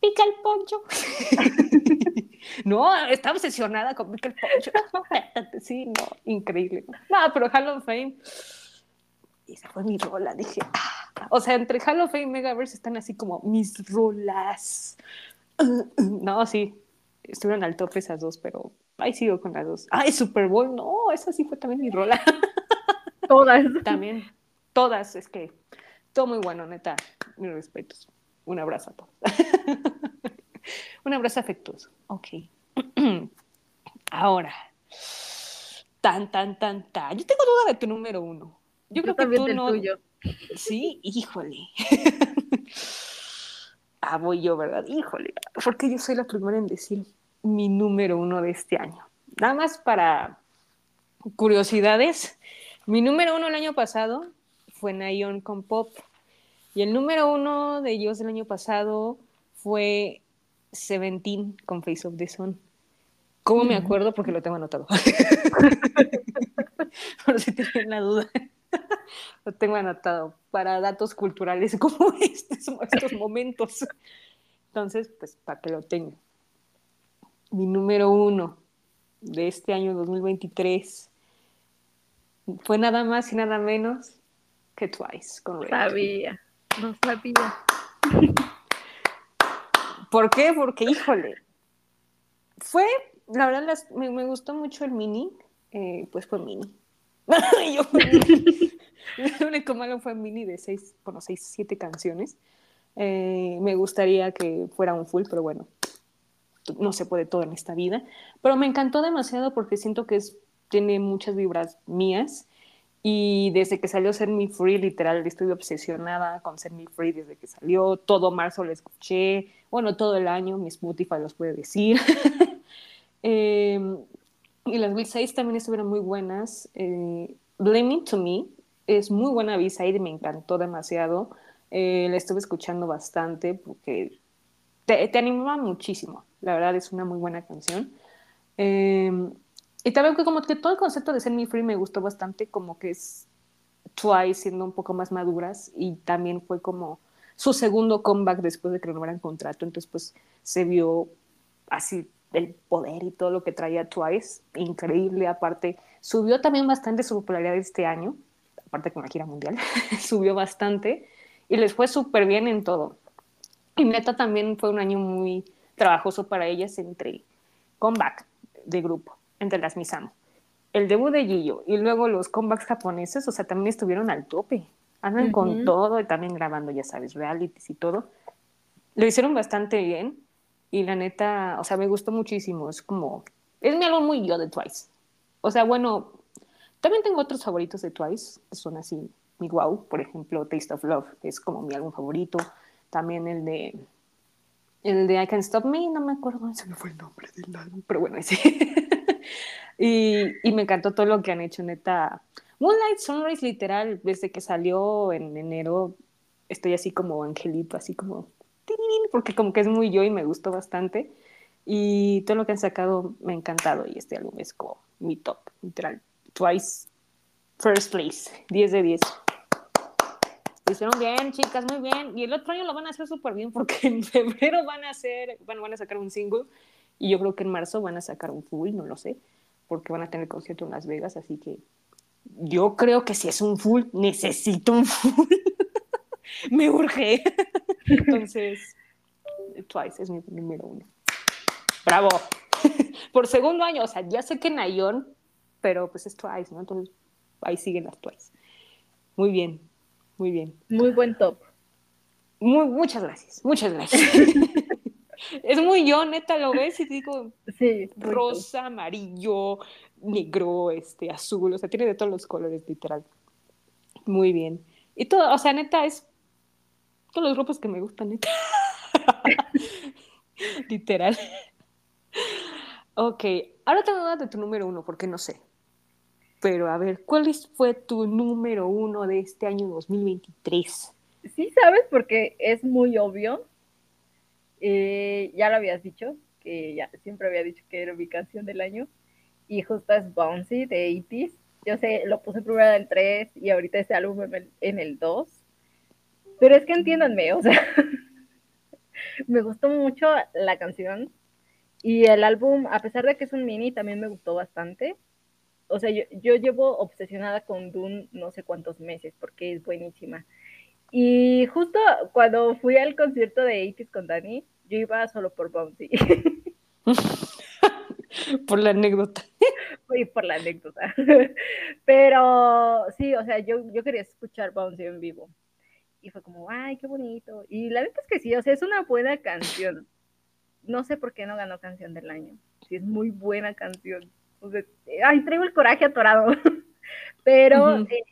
Pica el poncho. no, está obsesionada con Pica el poncho. sí, no, increíble. No, pero Hall of Fame, esa fue mi rola, dije, ah". o sea, entre Hall of Fame y Megaverse están así como mis rolas. no, sí, estuvieron al tope esas dos, pero ahí sigo con las dos. Ay, Super Bowl, no, esa sí fue también mi rola. Todas. También, todas, es que todo muy bueno, neta, mis respetos. Un abrazo a todos. Un abrazo afectuoso. Ok. Ahora, tan, tan, tan, tan. Yo tengo duda de tu número uno. Yo, creo que tú no. Tuyo. Sí, híjole. ah, voy yo, ¿verdad? Híjole, porque yo soy la primera en decir mi número uno de este año. Nada más para curiosidades, mi número uno el año pasado fue Nayon con Pop. Y el número uno de ellos del año pasado fue Seventeen con Face of the Sun. ¿Cómo me acuerdo? Porque lo tengo anotado. Por si tienen la duda. lo tengo anotado para datos culturales como estos, estos momentos. Entonces, pues para que lo tengan mi número uno de este año 2023 fue nada más y nada menos que Twice con Sabía, no sabía. ¿Por qué? Porque, híjole, fue, la verdad, me, gustó mucho el mini, eh, pues fue mini. Yo fue mini. Lo único malo fue mini de seis, bueno, seis, siete canciones. Eh, me gustaría que fuera un full, pero bueno, no se puede todo en esta vida, pero me encantó demasiado porque siento que tiene muchas vibras mías y desde que salió Ser Me Free, literal, estuve obsesionada con Ser Me Free desde que salió, todo marzo lo escuché, bueno, todo el año, mi Spotify los puede decir. Em, y las B-Sides también estuvieron muy buenas. Eh, Blaming to Me es muy buena B-Side me encantó demasiado. Eh, la estuve escuchando bastante porque te, te anima muchísimo. La verdad es una muy buena canción. Em, y también que como que todo el concepto de Set Me Free me gustó bastante, como que es Twice siendo un poco más maduras y también fue como su segundo comeback después de que renovaran contrato, entonces pues se vio así el poder y todo lo que traía Twice, increíble, aparte subió también bastante su popularidad este año, aparte con la gira mundial, subió bastante y les fue súper bien en todo. Y neta también fue un año muy trabajoso para ellas entre comeback de grupo, entre las Misamo, el debut de Gillo y luego los comebacks japoneses, o sea, también estuvieron al tope. Andan con todo y también grabando, ya sabes, realities y todo. Lo hicieron bastante bien y la neta, o sea, me gustó muchísimo. Es como, es mi álbum muy yo de Twice. O sea, bueno, también tengo otros favoritos de Twice, que son así, mi wow, por ejemplo, Taste of Love, es como mi álbum favorito. También el de el de I Can't Stop Me, no me acuerdo, se me fue el nombre del álbum, pero bueno, ese. y, y, me encantó todo lo que han hecho, neta. Moonlight Sunrise, literal, desde que salió en enero, estoy así como angelito, así como, porque como que es muy yo y me gustó bastante. Y todo lo que han sacado me ha encantado y este álbum es como mi top, literal. Twice, First Place, 10 de 10 hicieron bien, chicas, muy bien. Y el otro año lo van a hacer súper bien porque en febrero van a hacer, bueno, van a sacar un single y yo creo que en marzo van a sacar un full, no lo sé, porque van a tener concierto en Las Vegas, así que yo creo que si es un full, necesito un full. Me urge. Entonces, Twice es mi número uno. Bravo. Por segundo año, o sea, ya sé que Nayon, pero pues es Twice, ¿no? Entonces, ahí siguen las Twice. Muy bien. Muy bien. Muy buen top. Muy, muchas gracias, muchas gracias. es muy yo, neta, lo ves y digo, sí, rosa, amarillo, negro, este, azul, o sea, tiene de todos los colores, literal. Muy bien. Y todo, o sea, neta, es todos los grupos que me gustan, neta. literal. Ok, ahora te voy a dar de tu número uno, porque no sé. Pero a ver, ¿cuál fue tu número uno de este año 2023? Sí, sabes, porque es muy obvio. Eh, ya lo habías dicho, que ya siempre había dicho que era mi canción del año. Y justo es Bouncy de 80 Yo sé, lo puse primero en el 3 y ahorita ese álbum en el 2. Pero es que entiéndanme, o sea, me gustó mucho la canción y el álbum, a pesar de que es un mini, también me gustó bastante. O sea, yo, yo llevo obsesionada con Dune no sé cuántos meses porque es buenísima. Y justo cuando fui al concierto de 80 con Dani, yo iba solo por Bouncy. por la anécdota. Y por la anécdota. Pero sí, o sea, yo, yo quería escuchar Bouncy en vivo. Y fue como, ay, qué bonito. Y la verdad es que sí, o sea, es una buena canción no sé por qué no ganó canción del año. Si es muy buena canción. Ay, traigo el coraje atorado. Pero eh,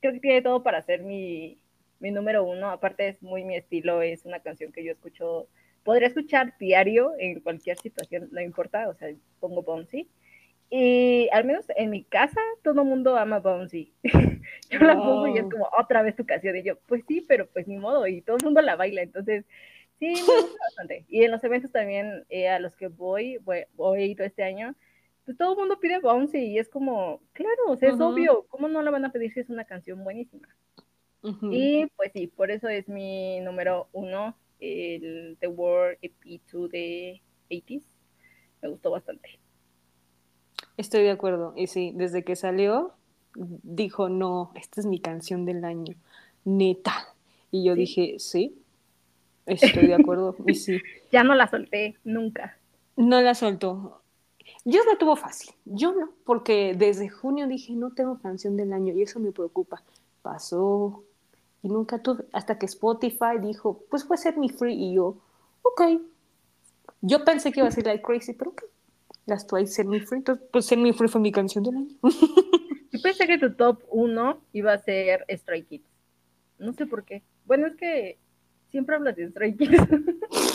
creo que tiene todo para ser mi, mi número uno. Aparte es muy mi estilo, es una canción que yo escucho, podría escuchar diario en cualquier situación, no importa, o sea, pongo Bouncy. Y al menos en mi casa todo el mundo ama Bouncy. yo la pongo y es como otra vez tu canción. Y yo, pues sí, pero pues ni modo. Y todo el mundo la baila. Entonces, Sí, me gusta bastante. Y en los eventos también eh, a los que voy, voy, he ido este año, pues todo el mundo pide Bouncy y es como, claro, o sea, es obvio, ¿cómo no la van a pedir si es una canción buenísima? Y pues sí, por eso es mi número uno, el The World EP2 de 80s. Me gustó bastante. Estoy de acuerdo. Y sí, desde que salió, dijo, no, esta es mi canción del año, neta. Y yo dije, sí, Estoy de acuerdo. Y sí. ya no la solté, nunca. No la soltó. Yo la tuvo fácil. Yo no, porque desde junio dije, no tengo canción del año y eso me preocupa. Pasó y nunca tuve, hasta que Spotify dijo, pues puede ser mi free y yo, ok. Yo pensé que iba a ser Like Crazy, pero ok. Las Twice Ser Me Free, entonces pues Ser Me Free fue mi canción del año. Yo pensé que tu top 1 iba a ser Stray Kids. No sé por qué. Bueno, es que Siempre hablas de Stray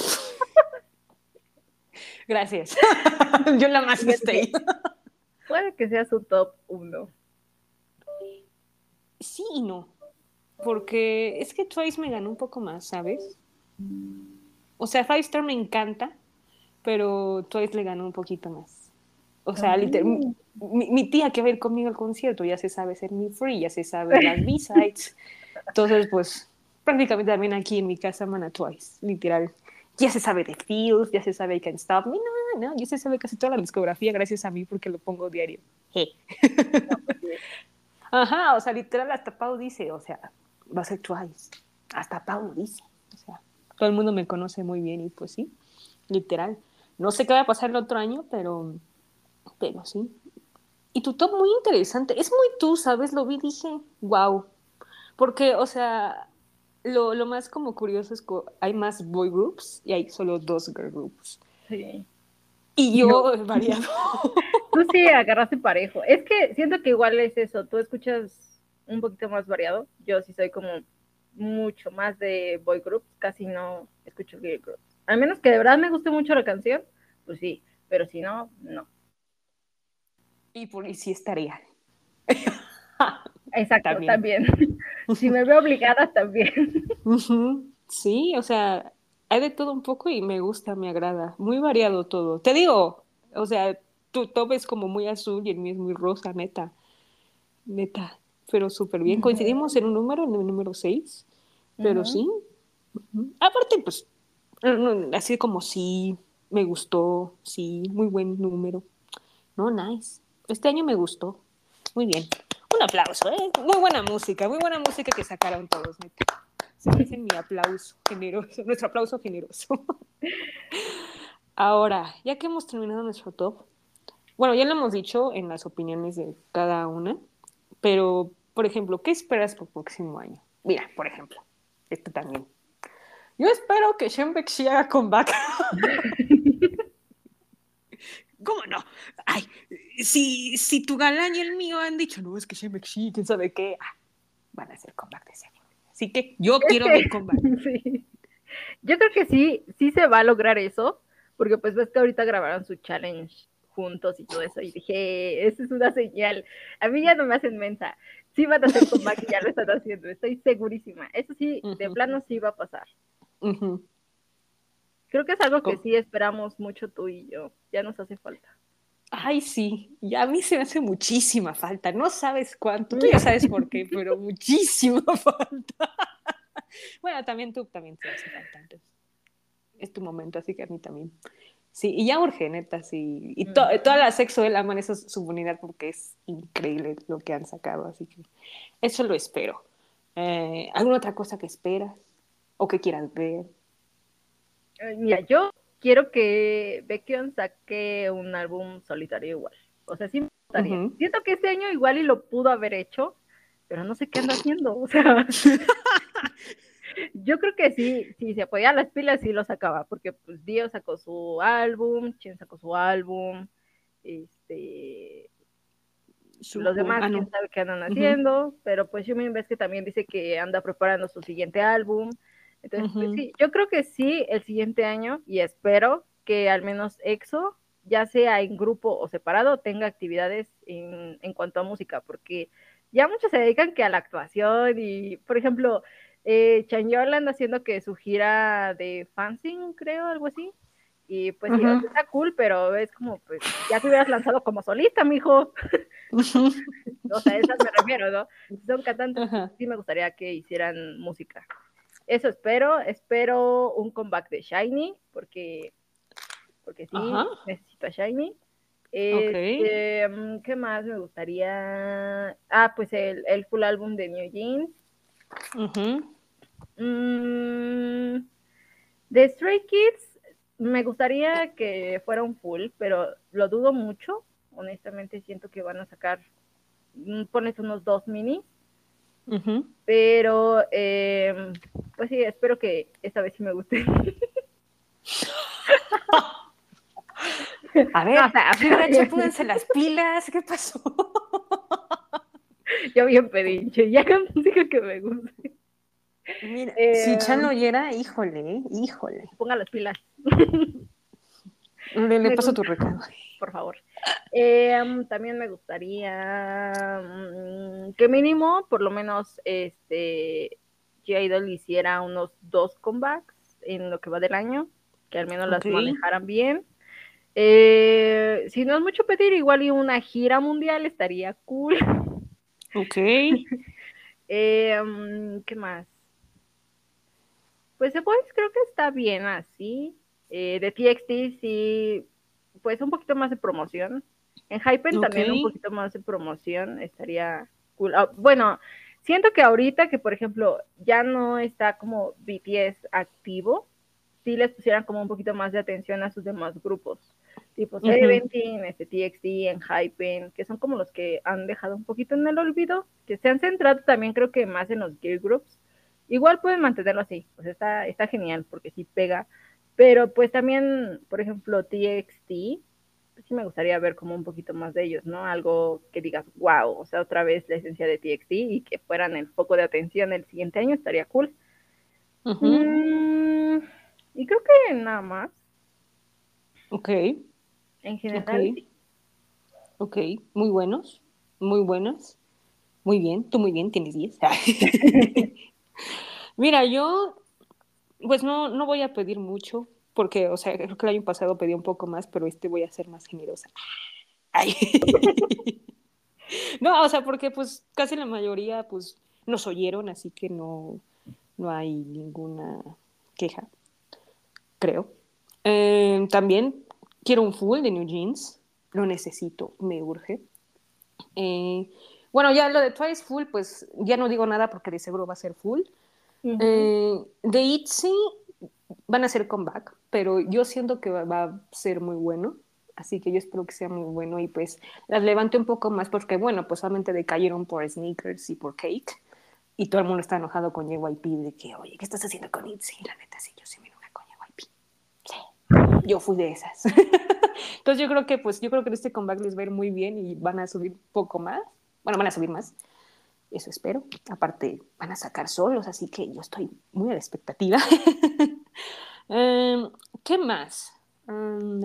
Gracias. Yo la más que estoy. Puede que sea su top uno. Sí y no. Porque es que Twice me ganó un poco más, ¿sabes? O sea, Five Star me encanta, pero Twice le ganó un poquito más. O sea, literal, mi, tía que va a ir conmigo al concierto ya se sabe ser mi free, ya se sabe las B-sides. Entonces, pues, prácticamente también aquí en mi casa Mana Twice, literal. Ya se sabe de Feels, ya se sabe I Can't Stop Me, no, no, ya se sabe casi toda la discografía gracias a mí porque lo pongo diario. Ajá, o sea, literal hasta Pau dice, o sea, va a ser Twice. Hasta Pau dice, o sea, todo el mundo me conoce muy bien y pues sí, literal. No sé qué va a pasar el otro año, pero, pero sí. Y tu top muy interesante, es muy tú, ¿sabes? Lo vi, dije, wow. Porque, o sea, lo, lo, más como curioso es que hay más boy groups y hay solo dos girl groups. Sí. Y yo variado. Tú sí agarraste parejo. Es que siento que igual es eso. Tú escuchas un poquito más variado. Yo sí soy como mucho más de boy groups. Casi no escucho girl groups. A menos que de verdad me guste mucho la canción, pues sí. Pero si no, no. Y por y sí estaría. Exacto, también. si me veo obligada, también. Sí, o sea, hay de todo un poco y me gusta, me agrada. Muy variado todo. Te digo, o sea, tu top es como muy azul y el mío es muy rosa, neta. Neta, pero súper bien. Coincidimos en un número, en el número 6, pero sí. Aparte, pues, así como sí, me gustó, sí, muy buen número. No, nice. Este año me gustó. Muy bien aplauso, ¿eh? Muy buena música, muy buena música que sacaron todos. Se dicen mi aplauso generoso, nuestro aplauso generoso. Ahora, ya que hemos terminado nuestro top, bueno, ya lo hemos dicho en las opiniones de cada una, pero, por ejemplo, ¿qué esperas para próximo año? Mira, por ejemplo, este también. Yo espero que Shembekshi haga comeback. ¿Cómo no? Ay, si, si tu galán y el mío han dicho, no, es que Shembekshi, quién sabe qué, ah, van a hacer comeback de seguro. Así que yo quiero ver comeback. Sí. Yo creo que sí, sí se va a lograr eso, porque pues ves que ahorita grabaron su challenge juntos y todo eso, y dije, esa es una señal. A mí ya no me hacen mensa. Sí van a hacer comeback, ya lo están haciendo, estoy segurísima. Eso sí, de plano sí va a pasar. Creo que es algo que sí esperamos mucho tú y yo. Ya nos hace falta. Ay, sí, y a mí se me hace muchísima falta. No sabes cuánto, tú ya sabes por qué, pero muchísima falta. bueno, también tú también te hace falta. es tu momento, así que a mí también. Sí, y ya urge, neta, sí. Y toda la sexo de la aman esa su unidad porque es increíble lo que han sacado, así que eso lo espero. Eh, ¿Alguna otra cosa que esperas o que quieras ver? Mira, yo quiero que Baekhyun saque un álbum solitario igual. O sea, sí me gustaría. Siento que este año igual y lo pudo haber hecho, pero no sé qué anda haciendo. O sea, yo creo que sí, si se apoyaba las pilas, sí lo sacaba, porque pues Dio sacó su álbum, Chen sacó su álbum, este, los demás, ah, quién sabe qué andan haciendo, pero pues yo me ves que también dice que anda preparando su siguiente álbum. Entonces, pues sí, yo creo que sí, el siguiente año, y espero que al menos EXO, ya sea en grupo o separado, tenga actividades en, en cuanto a música, porque ya muchos se dedican que a la actuación y, por ejemplo, eh, anda haciendo que su gira de fansing, creo, algo así. Y pues sí, está cool, pero es como, pues, ya te hubieras lanzado como solista, mijo. o sea, esas me refiero, ¿no? Son cantantes, sí me gustaría que hicieran música. Eso espero, espero un comeback de Shiny, porque, porque sí, necesito a Shiny. Este, mm, ¿Qué más me gustaría? Ah, pues el, el full álbum de New Jeans. Mm, de Stray Kids, me gustaría que fuera un full, pero lo dudo mucho. Honestamente, siento que van a sacar, mm, pones unos dos Pero, em, pues sí, espero que esta vez sí me guste. A ver, o sea, pónganse las pilas, ¿qué pasó? Yo bien pedinche, ya que música que me guste. Mira, si eh, Chan oyera, híjole, híjole. Ponga las pilas. Le, paso tu recado. Por favor. Em, también me gustaría mm, que mínimo, por lo menos, este J-Idol hiciera unos dos comebacks en lo que va del año, que al menos las manejaran bien. Eh, si no es mucho pedir, igual y una gira mundial estaría cool. Ok. Em, ¿Qué más? Pues The Boys creo que está bien así. Eh, de TXT sí, pues un poquito más de promoción. En Hypen también un poquito más de promoción estaría cool. Ah, bueno, siento que ahorita que, por ejemplo, ya no está como BTS activo, sí les pusieran como un poquito más de atención a sus demás grupos. Tipo Seventeen, este TXT, en Hypen, que son como los que han dejado un poquito en el olvido, que se han centrado también creo que más en los gear groups Igual pueden mantenerlo así, pues está, está genial porque sí pega, pero pues también, por ejemplo, TXT, pues sí me gustaría ver como un poquito más de ellos, ¿no? Algo que digas, wow, o sea, otra vez la esencia de TXT y que fueran el foco de atención el siguiente año, estaría cool. Mm, y creo que nada más. Ok. En general. Ok, muy buenos, muy buenos. Muy bien, tú muy bien, tienes 10. Mira, yo pues no, no voy a pedir mucho, porque, o sea, creo que el año pasado pedí un poco más, pero este voy a ser más generosa. No, o sea, porque pues casi la mayoría pues nos oyeron, así que no, no hay ninguna queja, creo. Eh, también quiero un full de New Jeans, lo necesito, me urge. Eh, bueno, ya lo de Twice Full, pues ya no digo nada porque de seguro va a ser full. Eh, de ITZY van a ser comeback, pero yo siento que va, a ser muy bueno. Así que yo espero que sea muy bueno y pues las levante un poco más porque, bueno, pues solamente decayeron por sneakers y por cake. Y todo el mundo está enojado con JYP de que, oye, ¿qué estás haciendo con ITZY? La neta, sí, yo sí me enojé con JYP. Sí, yo fui de esas. Entonces yo creo que, pues, yo creo que este comeback les va a ir muy bien y van a subir poco más. Bueno, van a subir más. Eso espero. Aparte, van a sacar solos, así que yo estoy muy a la expectativa. Em, ¿Qué más? Um,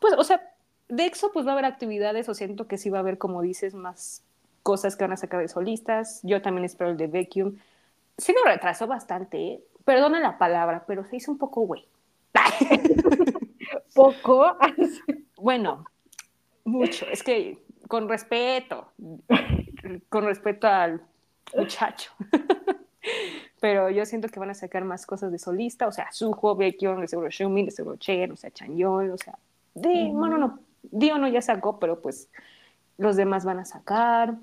pues, o sea, de EXO pues va a haber actividades o siento que sí va a haber, como dices, más cosas que van a sacar de solistas. Yo también espero el de Vacuum. Sí lo retrasó bastante, ¿eh? perdona la palabra, pero se hizo un poco güey. ¿Poco? bueno, mucho. Es que con respeto, con respeto al muchacho. pero yo siento que van a sacar más cosas de solista, o sea, Suho, Baekhyun, de seguro Xiumin, de seguro Chen, o sea, Chanyeol, o sea, de, bueno, no, Dio no ya sacó, pero pues los demás van a sacar.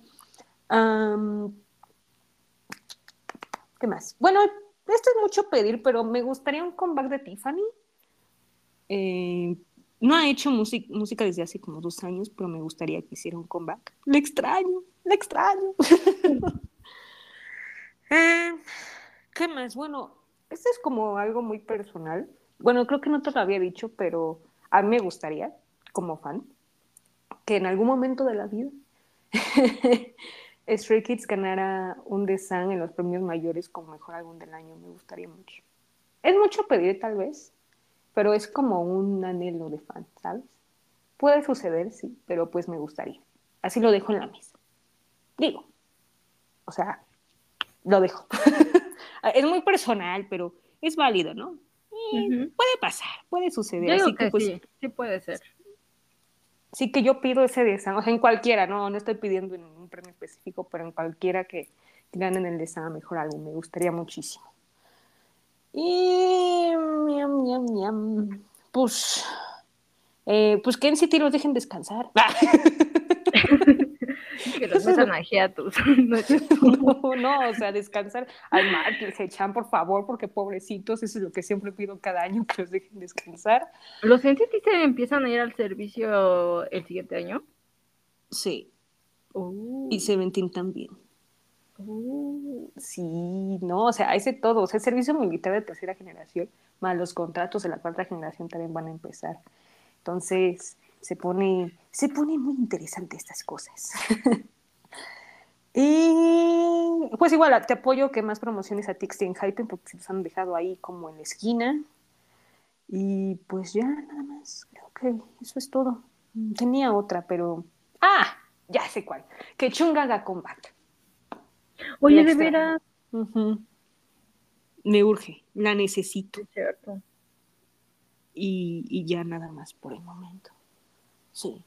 ¿Qué más? Bueno, esto es mucho pedir, pero me gustaría un comeback de Tiffany. Eh, no ha hecho música desde hace como dos años, pero me gustaría que hiciera un comeback. Le extraño, le extraño. Eh, ¿Qué más? Bueno, esto es como algo muy personal. Bueno, creo que no te lo había dicho, pero a mí me gustaría como fan, que en algún momento de la vida Stray Kids ganara un design en los premios mayores como mejor álbum del año. Me gustaría mucho. Es mucho pedir, tal vez, pero es como un anhelo de fan, ¿sabes? Puede suceder, sí, pero pues me gustaría. Así lo dejo en la mesa. Digo, o sea, lo dejo. es muy personal, pero es válido, ¿no? Puede pasar, puede suceder. que, pues, sí, sí puede ser sí que yo pido ese deseo, o sea, en cualquiera, no, no estoy pidiendo en un premio específico, pero en cualquiera que, ganen el deseo mejor álbum, me gustaría muchísimo. Y miam, miam, miam. pues, eh, pues que en City los dejen descansar. que los metan a hiatus. no, no, o sea, descansar al mar, que se echan, por favor, porque pobrecitos, eso es lo que siempre pido cada año, que los dejen descansar. ¿Los NCT se empiezan a ir al servicio el siguiente año? Sí. Oh. Y Seventeen también. Oh. Sí, no, o sea, ese todo, o sea, el servicio militar de tercera generación, más los contratos de la cuarta generación también van a empezar. Entonces, se pone, se pone muy interesante estas cosas. y pues igual, te apoyo que más promociones a Tixty en Hype porque se los han dejado ahí como en la esquina. Y pues ya, nada más. Creo que eso es todo. Tenía otra, pero. ¡Ah! Ya sé cuál. Que Chunga haga comeback. Oye, de veras. Me urge, la necesito. Es cierto. Y, y ya nada más por el momento. Sí.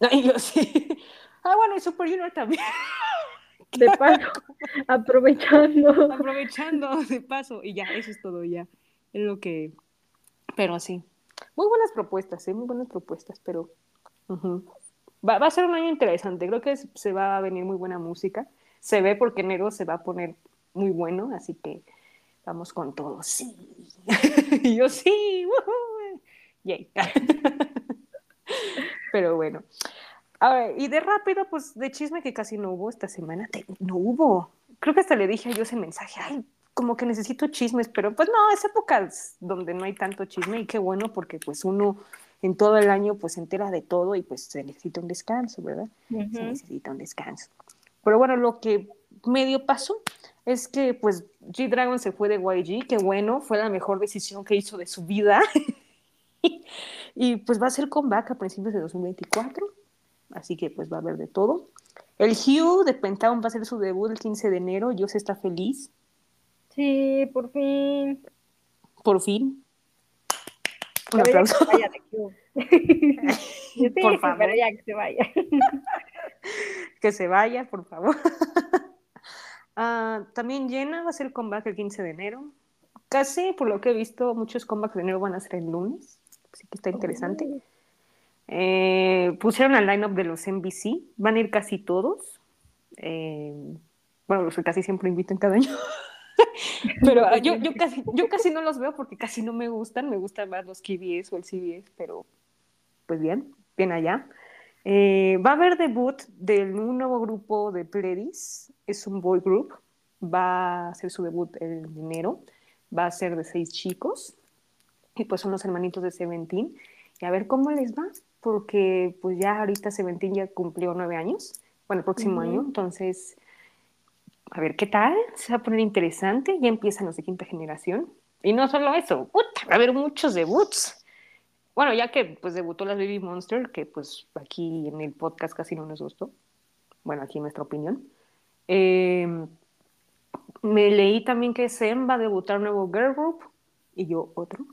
y yo sí. Ah, bueno, y Super Junior también. De paso, aprovechando. Aprovechando, de paso. Y ya, eso es todo ya. Es lo que. Pero sí. Muy buenas propuestas, ¿eh? Muy buenas propuestas, pero. va, va, a ser un año interesante. Creo que se va a venir muy buena música. Se ve porque enero se va a poner muy bueno, así que vamos con todo. Sí. y yo sí. Yay. Pero bueno. y de rápido, pues de chisme que casi no hubo esta semana, no hubo. Creo que hasta le dije yo ese mensaje, ay, como que necesito chismes, pero pues no, es épocas donde no hay tanto chisme y qué bueno porque pues uno en todo el año pues se entera de todo y pues se necesita un descanso, ¿verdad? Se necesita un descanso. Pero bueno, lo que medio pasó es que pues G-Dragon se fue de YG, qué bueno, fue la mejor decisión que hizo de su vida. y pues va a ser comeback a principios de 2024, así que pues va a haber de todo. El Hugh de Pentagon va a ser su debut el 15 de enero, Dios está feliz. Sí, por fin. Por fin. Un aplauso. Que vaya por favor. Pero ya que se vaya. que se vaya, por favor. Ah, también Jenna va a ser comeback el 15 de enero. Casi, por lo que he visto, muchos comebacks de enero van a ser el lunes. Así que está interesante. Eh, pusieron al line-up de los NBC. Van a ir casi todos. Eh, bueno, los que casi siempre invito en cada año. pero ah, yo, yo, casi, yo casi no los veo porque casi no me gustan. Me gustan más los KBS o el CBS, pero pues bien, bien allá. Eh, va a haber debut de un nuevo grupo de Pledis, es un boy group, va a hacer su debut en enero, va a ser de seis chicos, y pues son los hermanitos de Seventeen, y a ver cómo les va, porque pues ya ahorita Seventeen ya cumplió nueve años, bueno, el próximo año, entonces, a ver qué tal, se va a poner interesante, ya empiezan los de quinta generación, y no solo eso, va a haber muchos debuts. Bueno, ya que pues debutó las Baby Monster, que pues aquí en el podcast casi no nos gustó, bueno, aquí nuestra opinión. Eh, me leí también que Zen va a debutar un nuevo girl group y yo otro.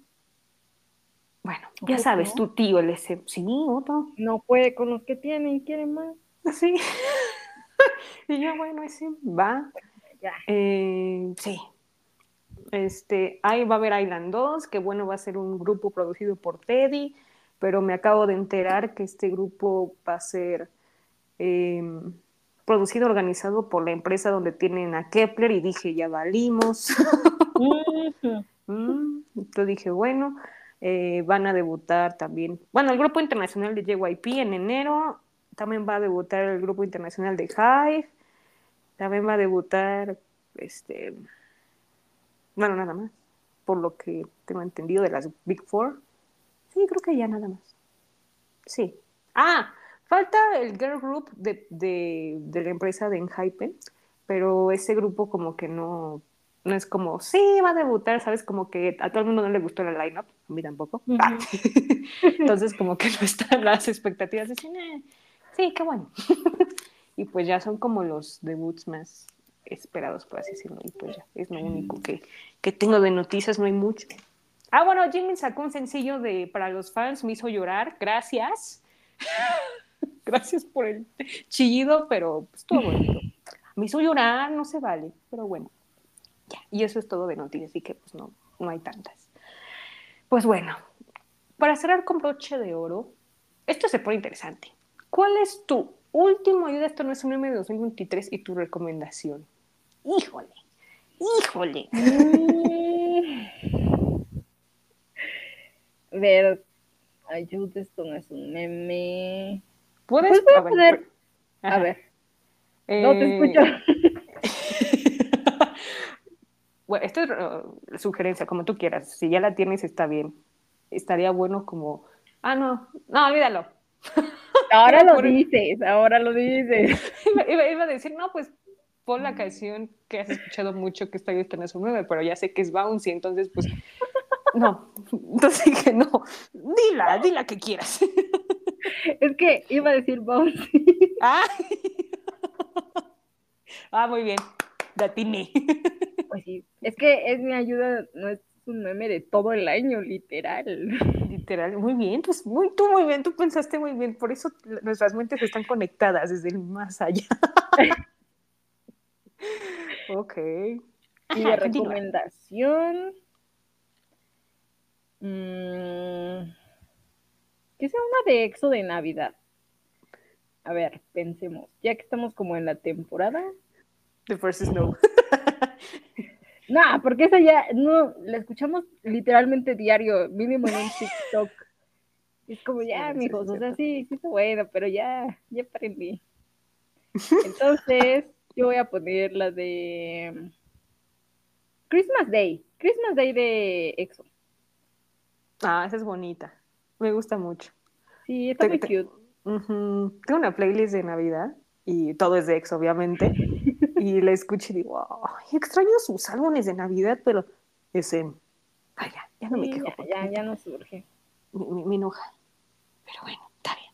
Bueno, ya sabes, tu tío, el ese, sí, otro. No puede con los que tienen, quiere más. Sí. y yo, bueno, ese va. Ya. Eh, sí. Este, ahí va a haber Island 2, que bueno, va a ser un grupo producido por Teddy, pero me acabo de enterar que este grupo va a ser eh, producido, organizado por la empresa donde tienen a Kepler y dije, ya valimos. Mm, entonces dije, bueno, eh, van a debutar también, bueno, el grupo internacional de JYP en enero, también va a debutar el grupo internacional de Hive, también va a debutar, este, bueno, nada más, por lo que tengo entendido de las Big Four. Sí, creo que ya nada más. Sí. Ah, Falta el girl group de, de, la empresa de Enhypen, pero ese grupo como que no, no es como, sí, va a debutar, ¿sabes? Como que a todo el mundo no le gustó la lineup, a mí tampoco. Ah. Entonces como que no están las expectativas de cine. Sí, qué bueno. y pues ya son como los debuts más esperados, por así decirlo. Y pues ya, es lo único que, que tengo de noticias, no hay mucho. Ah, bueno, Jimmy sacó un sencillo de para los fans, me hizo llorar, gracias. Gracias por el chillido, pero pues, todo bonito. Me hizo llorar, no se vale, pero bueno. Ya, y eso es todo de noticias, así que pues no, no hay tantas. Pues bueno, para cerrar con broche de oro, esto se pone interesante. ¿Cuál es tu último ayuda? Esto no es un M de 2023 y tu recomendación. Híjole, híjole. Ver, ayuda, esto no es un meme. ¿Puedes pues a ver, a ver. No te eh, escucho. Bueno, esto es uh, sugerencia, como tú quieras. Si ya la tienes, está bien. Estaría bueno como, ah, no, no, olvídalo. Ahora lo dices, ahora lo dices. Iba, iba, a decir, no, pues pon la canción que has escuchado mucho que está ahí en su 9, pero ya sé que es Bouncy, entonces pues no. Entonces dije, no, dila, dila que quieras. Es que iba a decir Bouncy. Ah. ah, muy bien. Datini. Pues sí. Es que es mi ayuda, no es un meme de todo el año, literal. Literal, muy bien, pues muy, tú muy bien, tú pensaste muy bien, por eso nuestras mentes están conectadas desde el más allá. ok. Y de recomendación. Mmm que sea una de EXO de Navidad. A ver, pensemos, ya que estamos como en la temporada. The First Snow. no, porque esa ya, no, la escuchamos literalmente diario, mínimo en un TikTok. Es como ya, amigos, o sea, sí, sí está bueno, pero ya, ya aprendí. Entonces, yo voy a poner la de Christmas Day, Christmas Day de EXO. Ah, esa es bonita. Me gusta mucho. Sí, está muy cute. Tengo una playlist de Navidad y todo es de ex, obviamente. y la escucho y digo, extraño sus álbumes de Navidad, pero ese, ya no me quejo. Ya, ya, no surge. Me, enoja. Pero bueno, está bien.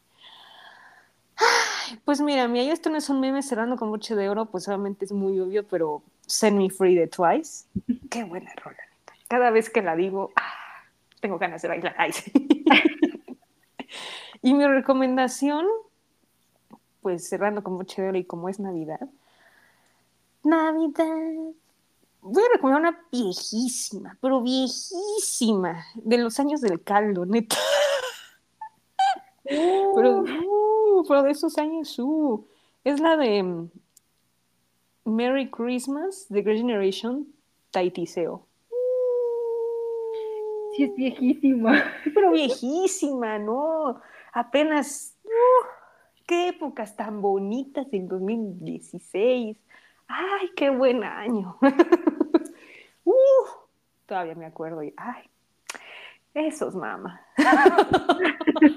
pues mira, mi esto no es un meme cerrando con mucho de oro, pues obviamente es muy obvio, pero Send Me Free de Twice. Qué buena rola, Cada vez que la digo, ah, tengo ganas de bailar. y mi recomendación, pues cerrando con mucho oro y como es Navidad, Navidad. Voy a recomendar una viejísima, pero viejísima, de los años del caldo, neta. Pero, uh, pero de esos años, uh, es la de mm, Merry Christmas, The Great Generation, Taitiseo. Sí, es viejísima. Pero viejísima, ¿no? Apenas. Uh, qué épocas tan bonitas del 2016. Ay, qué buen año. uh, todavía me acuerdo y, ay, esos, mamá.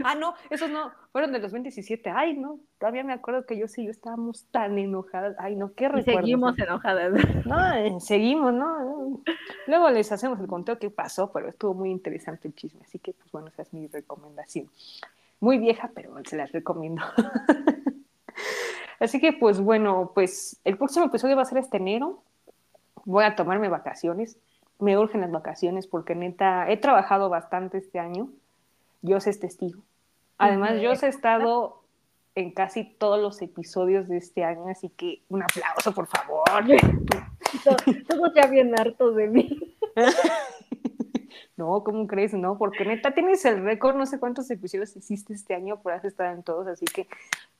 ah, no, esos no, fueron de los 27. Ay, no, todavía me acuerdo que yo sí, yo estábamos tan enojadas. Ay, no, qué recuerdo. Seguimos enojadas. No, eh, seguimos, ¿no? Luego les hacemos el conteo qué pasó, pero estuvo muy interesante el chisme. Así que, pues bueno, esa es mi recomendación. Muy vieja, pero se las recomiendo. Así que, pues bueno, pues el próximo episodio va a ser este enero. Voy a tomarme vacaciones me urgen las vacaciones porque neta, he trabajado bastante este año. Yo es testigo. Además, yo he estado en casi todos los episodios de este año, así que un aplauso, por favor. Todos ya bien hartos de mí. No, ¿cómo crees? No, porque neta tienes el récord, no sé cuántos episodios hiciste este año, pero has estado en todos, así que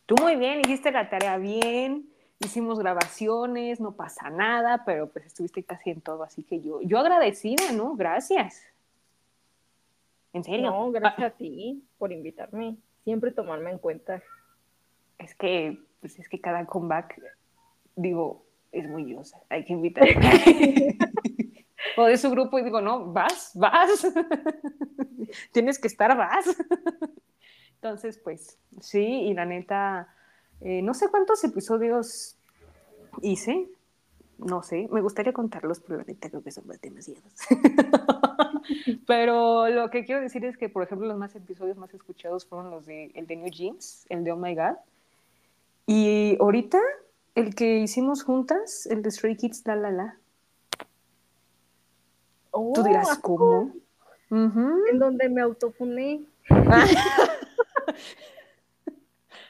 tú muy bien, hiciste la tarea bien, hicimos grabaciones, no pasa nada, pero pues estuviste casi en todo, así que yo, yo agradecida, ¿no? Gracias. En serio. No, gracias a ti por invitarme, siempre tomarme en cuenta. Es que, pues es que cada comeback, digo, es muy yo, hay que invitar. o de su grupo y digo, no, vas, vas. Tienes que estar, vas. Entonces, pues, sí, y la neta, eh, no sé cuántos episodios hice, no sé, me gustaría contarlos, pero la neta creo que son demasiados. pero lo que quiero decir es que, por ejemplo, los más episodios más escuchados fueron los de el de New Jeans, el de Oh My God. Y ahorita, el que hicimos juntas, el de Stray Kids, La La La. Tú dirás, oh, ¿cómo? En donde me autofuné.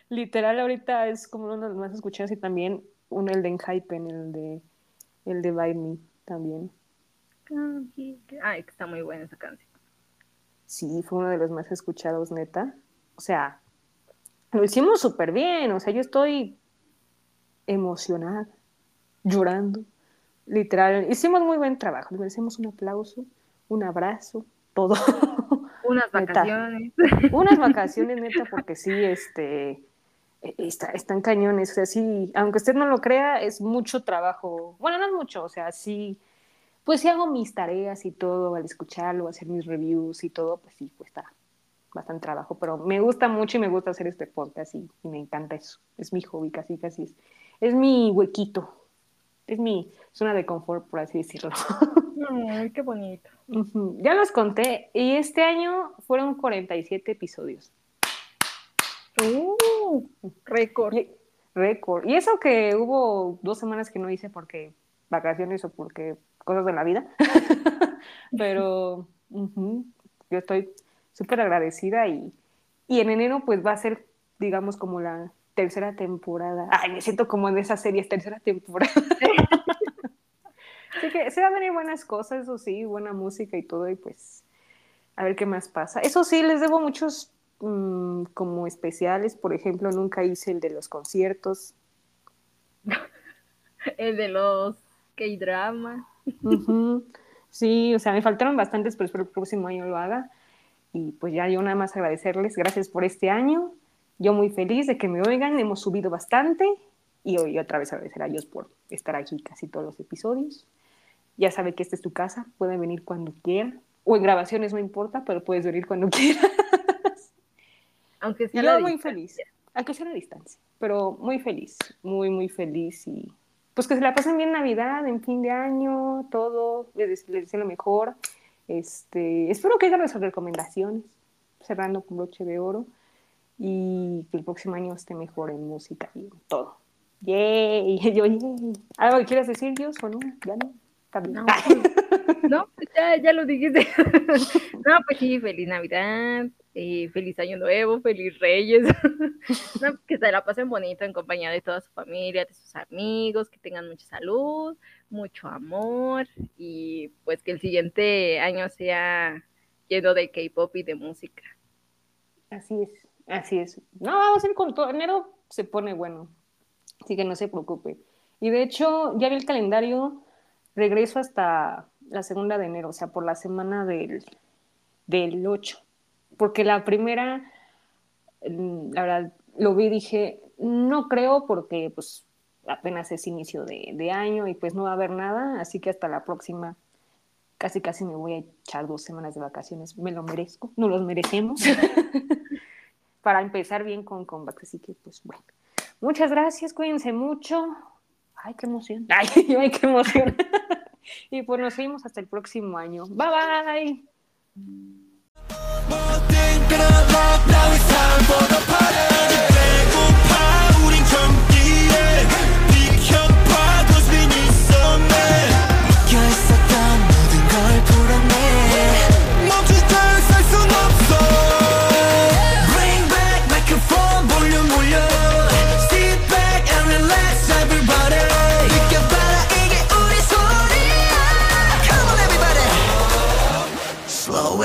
Literal, ahorita es como uno de los más escuchados y también uno, el de Enhypen, el de, el de By Me también. Ah, está muy buena esa canción. Sí, fue uno de los más escuchados, neta. O sea, lo hicimos súper bien. O sea, yo estoy emocionada, llorando. Literal, hicimos muy buen trabajo. Le hicimos un aplauso, un abrazo, todo. Unas vacaciones. Unas vacaciones, neta, porque sí, este, e, está, están cañones. O sea, sí, aunque usted no lo crea, es mucho trabajo. Bueno, no es mucho, o sea, sí, pues sí hago mis tareas y todo al escucharlo, hacer mis reviews y todo, pues sí, cuesta bastante trabajo, pero me gusta mucho y me gusta hacer este podcast y, y me encanta eso. Es mi hobby, casi, casi es, es mi huequito, es mi zona de confort, por así decirlo. Ay, qué bonito. Ya los conté y este año fueron 47 episodios. Uh, récord. Récord. Y eso que hubo dos semanas que no hice porque vacaciones o porque cosas de la vida. Pero yo estoy súper agradecida y, y en enero pues va a ser, digamos, como la tercera temporada. Ay, me siento como en esas series, tercera temporada. Así que se van a venir buenas cosas, eso sí, buena música y todo, y pues a ver qué más pasa. Eso sí, les debo muchos mm, como especiales, por ejemplo, nunca hice el de los conciertos. el de los K-drama. Sí, o sea, me faltaron bastantes, pero espero el próximo año lo haga. Y pues ya yo nada más agradecerles, gracias por este año. Yo muy feliz de que me oigan, hemos subido bastante y hoy otra vez agradecer a Dios por estar aquí casi todos los episodios. Ya sabe que esta es tu casa, pueden venir cuando quieran, o en grabaciones no importa, pero puedes venir cuando quieras. Aunque sea Yo muy feliz, aunque sea a distancia, pero muy feliz, muy, muy feliz y pues que se la pasen bien Navidad, en fin de año, todo, les, deseo lo mejor. Este, espero que hagan nuestras recomendaciones, cerrando con broche de oro y que el próximo año esté mejor en música y en todo. Yay, yo, ¿Algo quieres decir, Dios, o no? ¿Ya no? No, no pues ya, ya, lo dijiste. no, pues sí, feliz Navidad, eh, feliz Año Nuevo, feliz Reyes. no, que se la pasen bonito en compañía de toda su familia, de sus amigos, que tengan mucha salud, mucho amor y pues que el siguiente año sea lleno de K-pop y de música. Así es, así es. No, vamos a ir con todo. Enero se pone bueno, así que no se preocupe. Y de hecho, ya vi el calendario regreso hasta la segunda de enero, o sea, por la semana del, del 8, porque la primera, mm, la verdad, lo vi y dije, no creo porque pues apenas es inicio de, de, año y pues no va a haber nada, así que hasta la próxima casi casi me voy a echar dos semanas de vacaciones, me lo merezco, no los merecemos, para empezar bien con Combat, así que pues bueno, muchas gracias, cuídense mucho, ay, qué emoción, ay, ay qué emoción, y pues nos vemos hasta el próximo año, bye bye.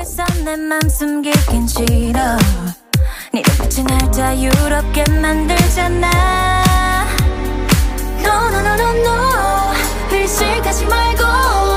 그래서 내맘 숨기긴 싫어. 네 빛이 날 자유롭게 만들잖아. No no no no no. 늘 싫다지 말고.